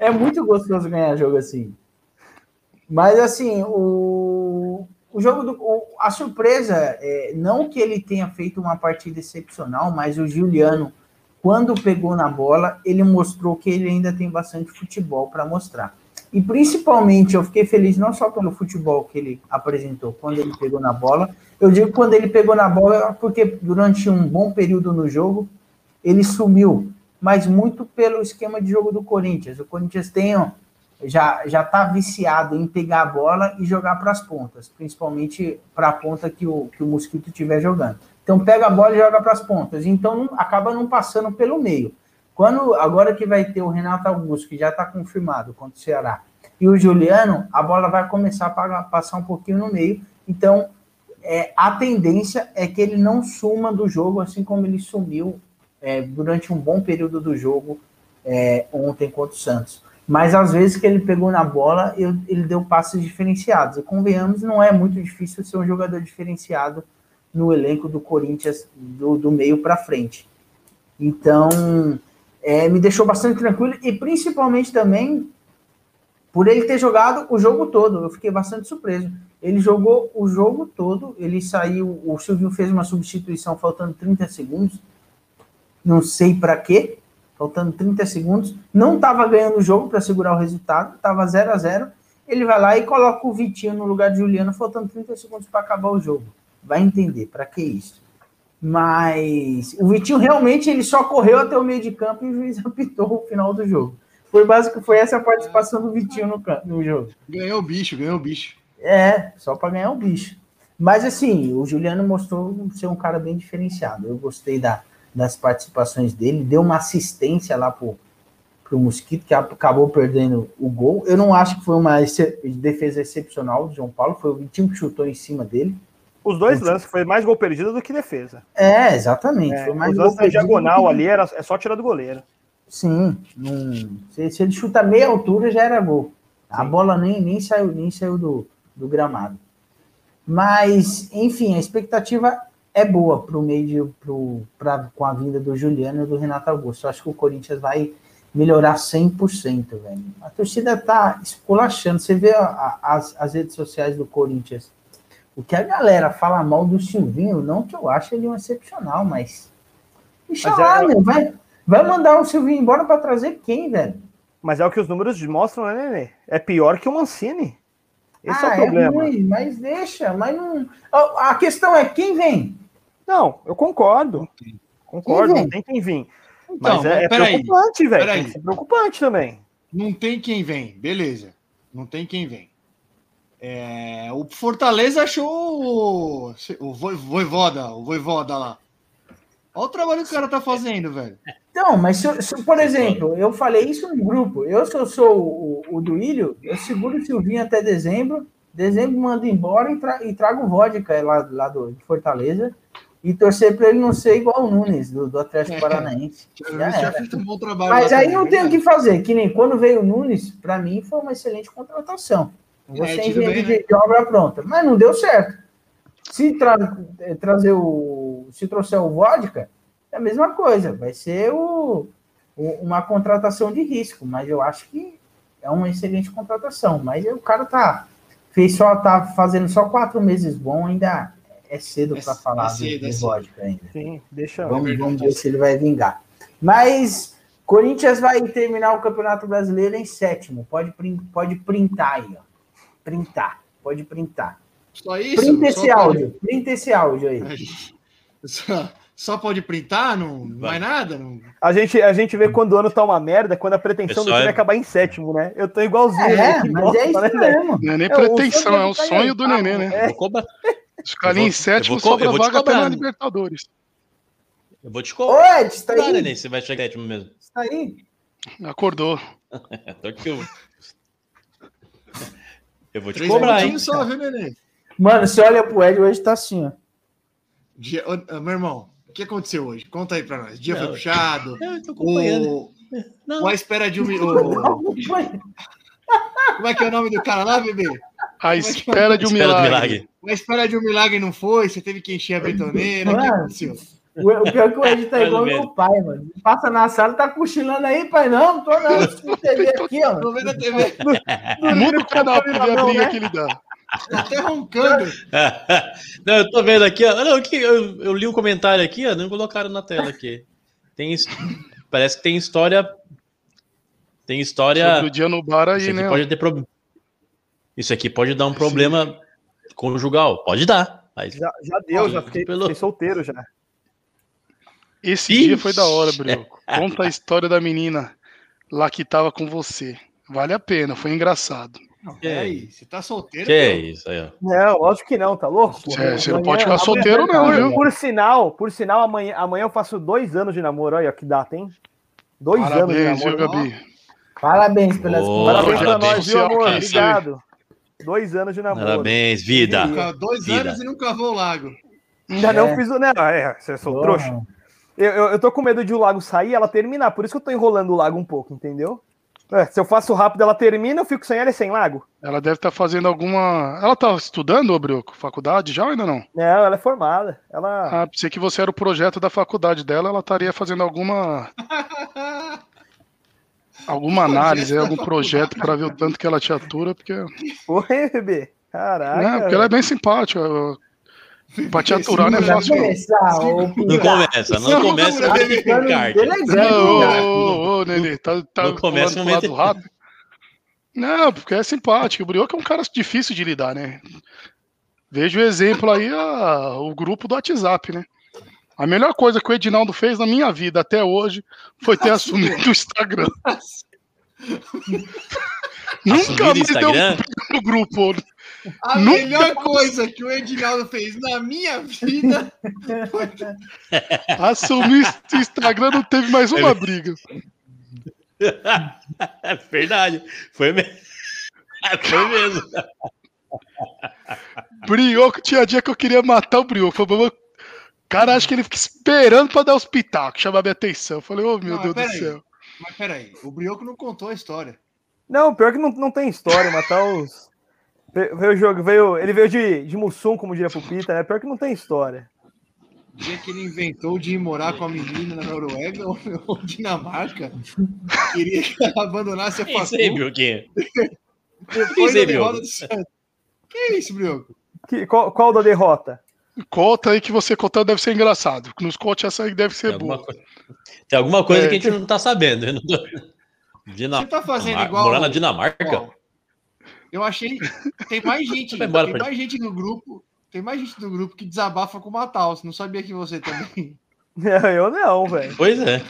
É muito gostoso ganhar jogo assim. Mas assim, o, o jogo do. o- a surpresa, é, não que ele tenha feito uma partida excepcional, mas o Juliano, quando pegou na bola, ele mostrou que ele ainda tem bastante futebol para mostrar. E principalmente eu fiquei feliz não só pelo futebol que ele apresentou quando ele pegou na bola, eu digo quando ele pegou na bola porque durante um bom período no jogo ele sumiu, mas muito pelo esquema de jogo do Corinthians. O Corinthians tem, ó, já já está viciado em pegar a bola e jogar para as pontas, principalmente para a ponta que o, que o Mosquito estiver jogando. Então pega a bola e joga para as pontas. Então acaba não passando pelo meio. Quando agora que vai ter o Renato Augusto, que já está confirmado contra o Ceará, e o Juliano, a bola vai começar a pagar- passar um pouquinho no meio Então, é, a tendência é que ele não suma do jogo, assim como ele sumiu é, durante um bom período do jogo é, ontem contra o Santos. Mas às vezes que ele pegou na bola, eu, ele deu passes diferenciados. E convenhamos, não é muito difícil ser um jogador diferenciado no elenco do Corinthians do, do meio para frente. Então, é, me deixou bastante tranquilo e principalmente também por ele ter jogado o jogo todo. Eu fiquei bastante surpreso. Ele jogou o jogo todo, ele saiu, o Silvio fez uma substituição faltando 30 segundos, não sei para quê, faltando 30 segundos, não estava ganhando o jogo para segurar o resultado, estava 0 a 0 ele vai lá e coloca o Vitinho no lugar de Juliano, faltando 30 segundos para acabar o jogo. Vai entender para que isso. Mas o Vitinho realmente ele só correu até o meio de campo e o juiz apitou o final do jogo. Foi básico, foi essa a participação do Vitinho no, no jogo. Ganhou o bicho, ganhou o bicho. É, só para ganhar o bicho. Mas assim, o Juliano mostrou ser um cara bem diferenciado. Eu gostei da, das participações dele, deu uma assistência lá pro, pro Mosquito, que acabou perdendo o gol. Eu não acho que foi uma defesa excepcional do João Paulo, foi o Vitinho que chutou em cima dele. Os dois lances foi mais gol perdido do que defesa. É, exatamente. É, foi mais os gol lances perdido diagonal que- ali era, é só tirar do goleiro. Sim, não- se, se ele chuta meia altura já era gol. A bola nem, nem saiu, nem saiu do, do gramado. Mas, enfim, a expectativa é boa para o meio pro, pra, com a vinda do Juliano e do Renato Augusto. Eu acho que o Corinthians vai melhorar 100%, velho. A torcida tá esculachando. Você vê a- a- as, as redes sociais do Corinthians. O que a galera fala mal do Silvinho, não que eu ache ele um excepcional, mas. Deixa Mas lá, é- meu. Vai, vai mandar o Silvinho embora para trazer quem, velho? Mas é o que os números mostram, né, Nenê? É pior que o Mancini. Esse ah, é o problema. ruim, mas deixa, mas não. A questão é quem vem. Não, eu concordo. Concordo, Quem não tem quem vir. Então, Mas é, é preocupante, velho. Tem que ser preocupante também. Não tem quem vem, beleza. Não tem quem vem. É, o Fortaleza achou o, o Voi- Voivoda, o Voivoda lá. Olha o trabalho que o cara tá fazendo, velho. Então, mas se, se, por exemplo, eu falei isso no grupo. Eu, se eu sou o, o Duílio, eu seguro o Silvinho até dezembro. Dezembro mando embora e, tra e trago vodka lá, lá do de Fortaleza. E torcer para ele não ser igual o Nunes, do, do Atlético Paranaense. Já fez um bom trabalho. Mas aí também, não tem o que fazer, que nem quando veio o Nunes, para mim foi uma excelente contratação. Você É, é, engenheiro bem, de, de obra pronta, mas não deu certo. Se tra- eh, trazer o, se trouxer o vodka, é a mesma coisa, vai ser o, o- uma contratação de risco, mas eu acho que é uma excelente contratação. Mas o cara tá fez só tá fazendo só quatro meses bom, ainda é cedo É- para é falar cedo, de, é de vodka ainda. Sim, deixa. Vamos, verdade. vamos ver se ele vai vingar. Mas Corinthians vai terminar o Campeonato Brasileiro em sétimo. Pode, pode printar aí, ó. Printar. Pode printar. Só isso? Printa esse pode- áudio. Printa esse áudio aí. Só, só pode printar? Não, não Vai. nada? Não... A gente, a gente vê quando o ano tá uma merda, quando a pretensão do time é é- acabar em sétimo, né? Eu tô igualzinho. É, né? Mas é isso né, mesmo. Não é nem É, o pretensão, sonho é o sonho do neném, né? Ali Eu vou- em sétimo eu vou co- sobra vaga até cobrar, na? Libertadores. Eu vou te Ô, cobrar, Ed, tá aí? Você vai chegar sétimo mesmo. Tá aí? Acordou. Tô aqui, eu... vou te Três cobrar, hein? só, viu? Mano, você olha pro Ed, hoje tá assim, ó. Dia- ô, ô, meu irmão, o que aconteceu hoje? Conta aí pra nós. Dia Não. foi puxado. Eu tô acompanhando. O... Não. o A Espera de um... o- Como é que é o nome do cara lá, bebê? À espera de um Espera do milagre. milagre. A Espera de um Milagre não foi, você teve que encher a betoneira. O que aconteceu? O, o pior é que o Ed tá igual meu pai, mano. Passa na sala, tá cochilando aí, pai. Não, não tô não. Assistindo TV aqui, ó. Tô vendo a TV, Muda o canal pra ver a briga né? que ele dá. tá até roncando. Não, eu tô vendo aqui, ó. Não, aqui, eu, eu li um comentário aqui, ó. Não colocaram na tela aqui. Tem, parece que tem história. Tem história. Sobre o dia no bar aí, Isso aqui né? pode ter problema. Isso aqui pode dar um problema conjugal. Pode dar. Mas... Já, já deu, já fiquei, Pelo- fiquei solteiro já. Esse Ixi. dia foi da hora, Brioco. Conta a história da menina lá que tava com você. Vale a pena, foi engraçado. Que aí, você tá solteiro? Que é isso aí, ó. Não, lógico que não, tá louco? É, você não pode ficar amanhã- solteiro, não, por, viu? Por sinal, por sinal, amanhã, amanhã eu faço dois anos de namoro. Olha que data, hein? Dois anos de Parabéns, viu, namoro. Gabi? Parabéns pelas Ô, Parabéns Parabéns pra nós, viu, amor? Obrigado. Dois anos de namoro. Parabéns, vida. Nunca- Dois Vida. anos e não cavou o lago. Ainda É. não fiz o. Não, é, você sou Porra. trouxa. Eu, eu, eu tô com medo de o lago sair e ela terminar. Por isso que eu tô enrolando o lago um pouco, entendeu? É, se eu faço rápido, ela termina, eu fico sem ela e sem lago. Ela deve estar fazendo alguma. Ela tá estudando, ô Brioco? Faculdade já ou ainda não? Não, ela é formada. Ela. Ah, pensei que você era o projeto da faculdade dela, ela estaria fazendo alguma. alguma análise, algum projeto para ver o tanto que ela te atura, porque. Oi, bebê. Caraca. Não, porque ela é bem simpática. Pra te aturar não é fácil. não. Não começa, não começa com Não, cara. ô, Nenê, tá, tá Não começa o momento- rápido. Não, porque é simpático. O Brioco é um cara difícil de lidar, né? Veja o exemplo aí, a- o grupo do WhatsApp, né? A melhor coisa que o Edinaldo fez na minha vida até hoje foi ter assumido o Instagram. Nunca Assumido o mais deu Instagram? no grupo. A Nunca melhor coisa que o Edinaldo fez na minha vida Assumir o Instagram não teve mais uma briga. É verdade. Foi mesmo. Foi mesmo. Brioco, tinha dia que eu queria matar o Brioco. "Mas, Cara, acho que ele fica esperando pra dar os pitacos, chamar minha atenção. Eu falei, ô meu Não, Deus do céu. Mas peraí, o Brioco não contou a história. Não, pior que não, não tem história, matar os. Veio, o jogo, veio, ele veio de, de Mussum, como diria Pupita, né? Pior que não tem história. O dia que ele inventou de ir morar com a menina na Noruega ou, ou Dinamarca, queria que ela abandonasse a É isso aí, Brioquinho. depois isso aí, da derrota do Santos. Que isso, Brioco? Que, qual, qual da derrota? Conta aí que você contando deve ser engraçado. Nos conte essa aí que deve Tem ser alguma, boa. tem alguma coisa É. que a gente não tá sabendo. não tô- Dina- Você tá fazendo Mar- igual- Morar na Dinamarca? Eu achei. Tem mais gente. Tem mais gente no grupo. Tem mais gente no grupo que desabafa com o Matheus. Não sabia que você também. Eu não, velho. Pois é.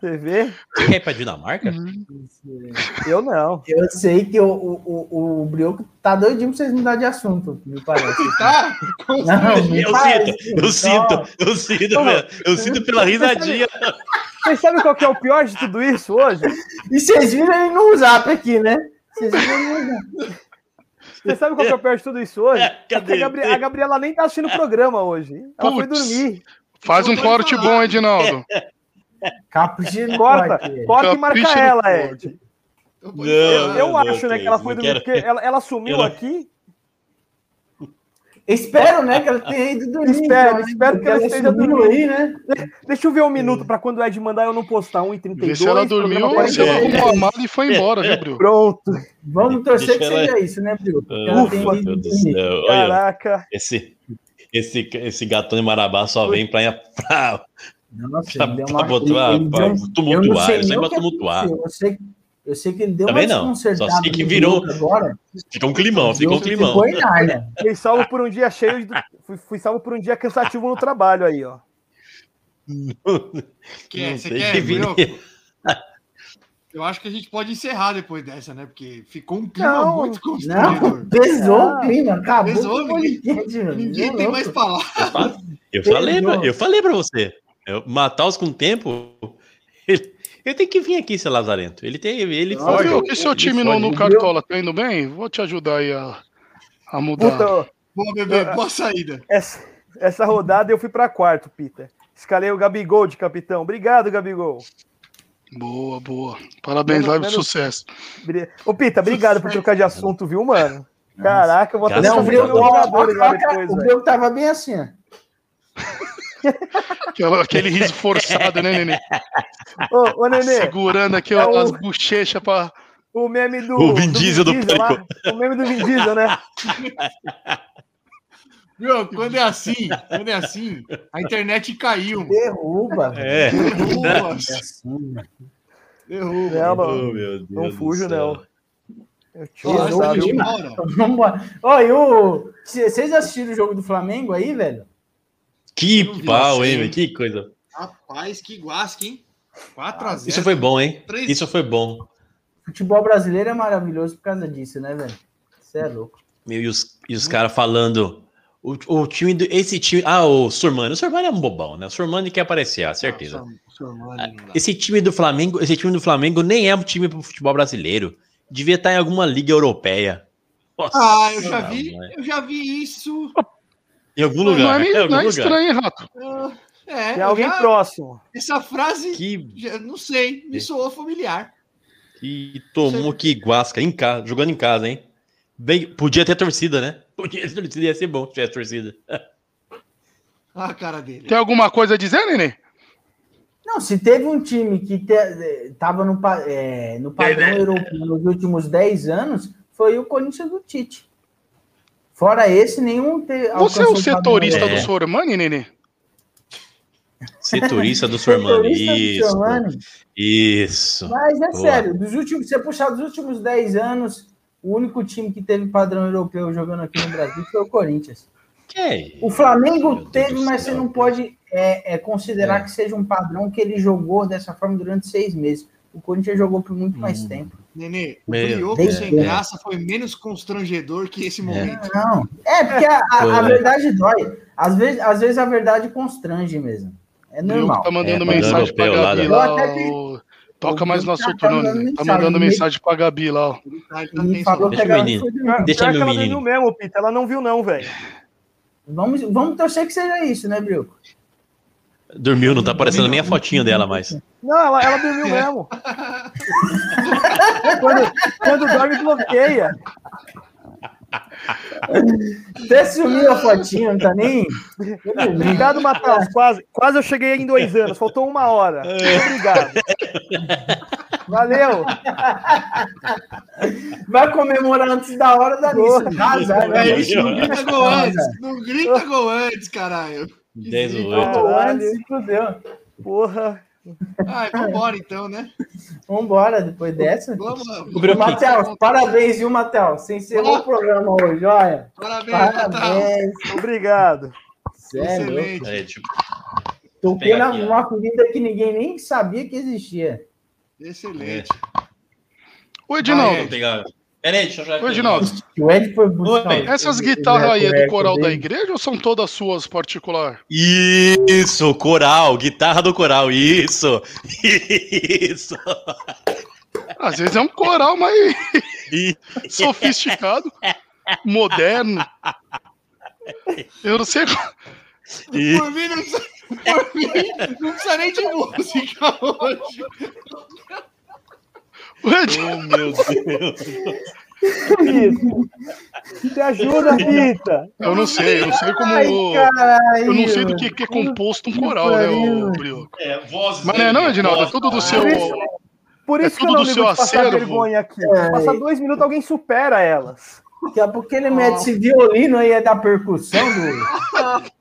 Você vê? Você quer ir pra Dinamarca? Eu não. Eu sei que o, o, o, o Brioco tá doidinho pra vocês mudar de assunto, me parece. Tá? Não, me Eu parece. sinto, eu Não. sinto, eu sinto, velho. eu sinto pela risadinha. Vocês sabem qual que é o pior de tudo isso hoje? E vocês viram ele no zap aqui, né? Vocês. Vocês sabem qual que é o pior de tudo isso hoje? É, É cadê? a, Gabri- a Gabriela nem tá assistindo o programa hoje. Ela foi Putz. dormir. Faz um corte bom, Edinaldo. Capricha no Corta, corte. corta e marca ela. Ed. Eu, Não, Eu, eu não, acho, não, né, que ela foi quero. dormir, porque ela, ela sumiu Eu não- aqui. Espero, né, que ela tenha ido dormir. Espero, então, espero que Porque ela esteja dormindo. aí, né? Deixa eu ver um minuto pra quando o Ed mandar eu não postar 1h32. Vê se ela dormiu, ela 42. arrumou a mala e foi embora, viu, Brioco? Pronto. Vamos torcer Deixa que ela- seja isso, né? Que Ah, ela Ufa, Meu Deus do céu. Olha, Caraca. esse, esse, esse gatão de Marabá só vem pra, pra, Nossa, pra, ele deu pra uma... botar, ele pra deu- eu não tumultuar. sei pra que tumultuar. Eu sei, eu sei que ele deu Também uma não. desconcertada Só sei que virou- Agora, Fica um climão, fica um climão. Ficou em Nárnia. Fui salvo por um dia cheio de... fui, fui salvo por um dia cansativo no trabalho aí, ó. Quer, Não você quer, que. Brioco? Eu acho que a gente pode encerrar depois dessa, né? Porque ficou um clima Não, muito Não, constrangedor. pesou Ah, o clima, acabou pesou, ninguém-. Ninguém tem louco. mais palavras. Eu falei, eu falei pra você. Eu, matar os com tempo. Ele, ele tem que vir aqui, seu Lazarento. Ele tem. Ele Ô, foge. Brioco, e seu ele time no, foge. no Cartola tá indo bem? Vou te ajudar aí a, a mudar. Puta, Boa, bebê, boa saída. essa, essa rodada eu fui pra quarto, Pita. Escalei o Gabigol de capitão. Obrigado, Gabigol. Boa, boa. Parabéns, Menos- live de menos- sucesso. Ô, Pita, obrigado por trocar de assunto, viu, mano? Caraca, eu vou até Não, Não, o jogadores ó, lá depois, o. Brioco tava bem assim, ó. Aquele riso forçado, né, Nenê? Ô, ô, Nenê, Segurando aqui É ó, o- as bochechas pra. o meme do. O Vin Diesel do lá, O meme do Vin Diesel, né? Brioco, quando é assim, quando é assim, a internet caiu, mano. Derruba. É. Derruba, É assim, mano. derruba. Não, Oh, não, meu Deus não do fujo, céu. não. Eu te não, sabe? e o. Vocês assistiram o jogo do Flamengo aí, velho? Que pau, hein, velho? Que coisa. Rapaz, que guasque, hein? 4x0. Isso foi bom, hein? Três- Isso foi bom. Futebol brasileiro é maravilhoso por causa disso, né, velho? Você é louco. Meu, e os, e os caras falando. O, o time do. Esse time. Ah, o Sormani. O Sormani é um bobão, né? O Sormani quer aparecer, ah, certeza. Esse time do Flamengo, esse time do Flamengo nem é um time pro futebol brasileiro. Devia estar em alguma liga europeia. Nossa, Ah, eu já vi, mãe. eu já vi isso. Em algum Não lugar. é, nem- em algum não é lugar. estranho, Rato? É, Tem eu alguém já- próximo. essa frase, Que, já- não sei, me soou familiar. que tomou que guasca em casa, jogando em casa, hein? Bem, podia ter torcida, né? Podia ter torcida, ia ser bom se tivesse torcida. Ah, a cara dele. Tem alguma coisa a dizer, Nenê? Não, se teve um time que estava no, pa- é, no padrão europeu nos últimos 10 anos, foi o Corinthians do Tite. Fora esse, nenhum te, Você é alcançou o setorista É. do Sormani, Nenê? Setorista do Sormani. Setorista do Isso. Sormani. Isso. Mas é Boa. sério, dos últimos, se você puxar dos últimos 10 anos, o único time que teve padrão europeu jogando aqui no Brasil foi o Corinthians. Que é isso? O Flamengo teve, do mas você não pode é, é, considerar É. que seja um padrão que ele jogou dessa forma durante seis meses. O Corinthians jogou por muito mais Hum. tempo. Nenê, o Meu brioco Deus. sem graça foi menos constrangedor que esse momento. Não, é porque a, a- a verdade dói. Às vezes, às vezes a verdade constrange mesmo. É O normal. tá mandando É, mensagem pra Gabi lá. O- Toca o mais no tá assunto, não, mandando Nenê. Tá mensagem. mandando Me- mensagem pra Gabi lá, ó. Ele tá, tá falou Deixa que o ela menino. foi. Deixa ela menino. dormiu mesmo, Pita. Ela não viu, não, velho. Vamos, vamos torcer que seja isso, né, Brioco? Dormiu, não tá aparecendo nem a fotinho dela mais. Não, ela, ela dormiu mesmo. quando, quando dorme, bloqueia. Até sumiu a fotinha, não tá nem. Obrigado, Matheus. Quase, quase eu cheguei em dois anos. Faltou uma hora. Obrigado. Valeu. Vai comemorar antes da hora da? É isso, não grita gol antes. Não grita gol antes, caralho. 10 ou zica. 8. Pô, antes se fudeu. Porra. Ai, vambora então, né? Vambora, depois dessa. Vamos. Matheus, parabéns, viu, Matheus? Você encerrou o programa hoje, olha. Parabéns. Parabéns. Obrigado. Sério. Excelente. É, tipo, Toquei na- numa comida que ninguém nem sabia que existia. Excelente. Ô, vou Edinaldo, pegar. Peraí, deixa eu já. Edinaldo, O Ed foi buscar. Oi. essas guitarras o aí é do coral da igreja ou são todas suas particular? Isso, coral, guitarra do coral, isso. Isso. Às vezes é um coral mais sofisticado, moderno. Eu não sei. e- Por mim, não precisa, por mim, não precisa nem de música hoje. O Oh, meu Deus. Pita. Te ajuda, Pita. Eu não sei, eu não sei como. Ai, caralho. Eu não sei do que, que é composto um coral, né, ô Brioco? É, vozes. Mas não é não, Edinaldo, é tudo do seu. Por É isso que eu não ligo de passar acervo. vergonha aqui. É. Passa dois minutos, alguém supera elas. Daqui a pouco ele mete esse violino aí é da percussão do.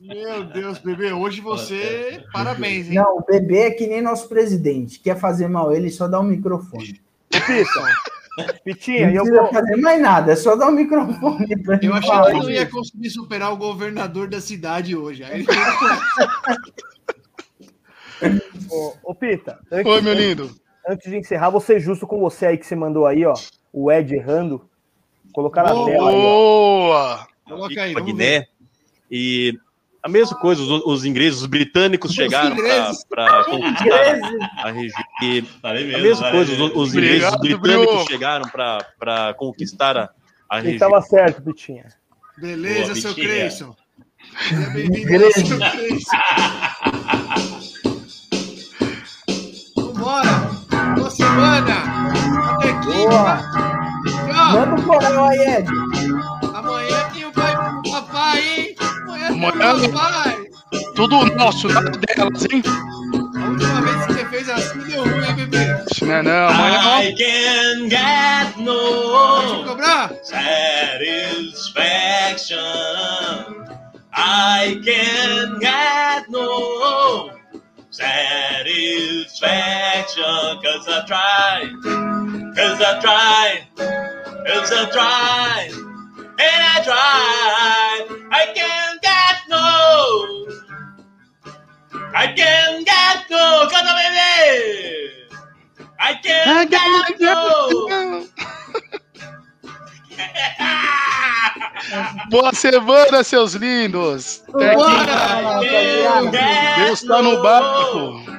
Meu Deus, bebê, hoje você. Parabéns, hein? Não, o bebê é que nem nosso presidente. Quer fazer mal ele, só dá um microfone. Ô, Pita. Pitinha, Não eu vou. fazer mais nada, é só dar um microfone pra ele Eu achei falar que eu não ia conseguir superar o governador da cidade hoje. Aí Ô, ô, Pita, antes, Oi, meu lindo. antes de encerrar, vou ser justo com você aí que você mandou aí, ó. O Ed errando. Colocar na Boa. tela aí, ó. Boa! Coloca aí, Guiné. ver. E a mesma coisa, os, os ingleses, os britânicos Os chegaram para conquistar a região. E a mesmo, mesma falei coisa, os, os ingleses, os Obrigado, britânicos Brioco. chegaram para conquistar a, a região. tava certo, Pitinha. Beleza, Boa, seu. Creyson. Bem-vindo, seu Creyson. Vambora! Boa semana! Até Boa. quinta! Tchau! Manda o coral aí, Ed. Amanhã tem Amanhã- o papai! Tudo nosso, nada delas, hein? A última vez que você fez assim deu ruim, hein, bebê? Não, é não, amanhã I can get no cobrar? satisfaction. I can get no satisfaction. Cause I tried, cause I tried, cause I tried, and I tried. I can get no. I can get no. Canta, baby. I can get no. Boa semana, seus lindos! Bora! I get Deus tá no no. barco.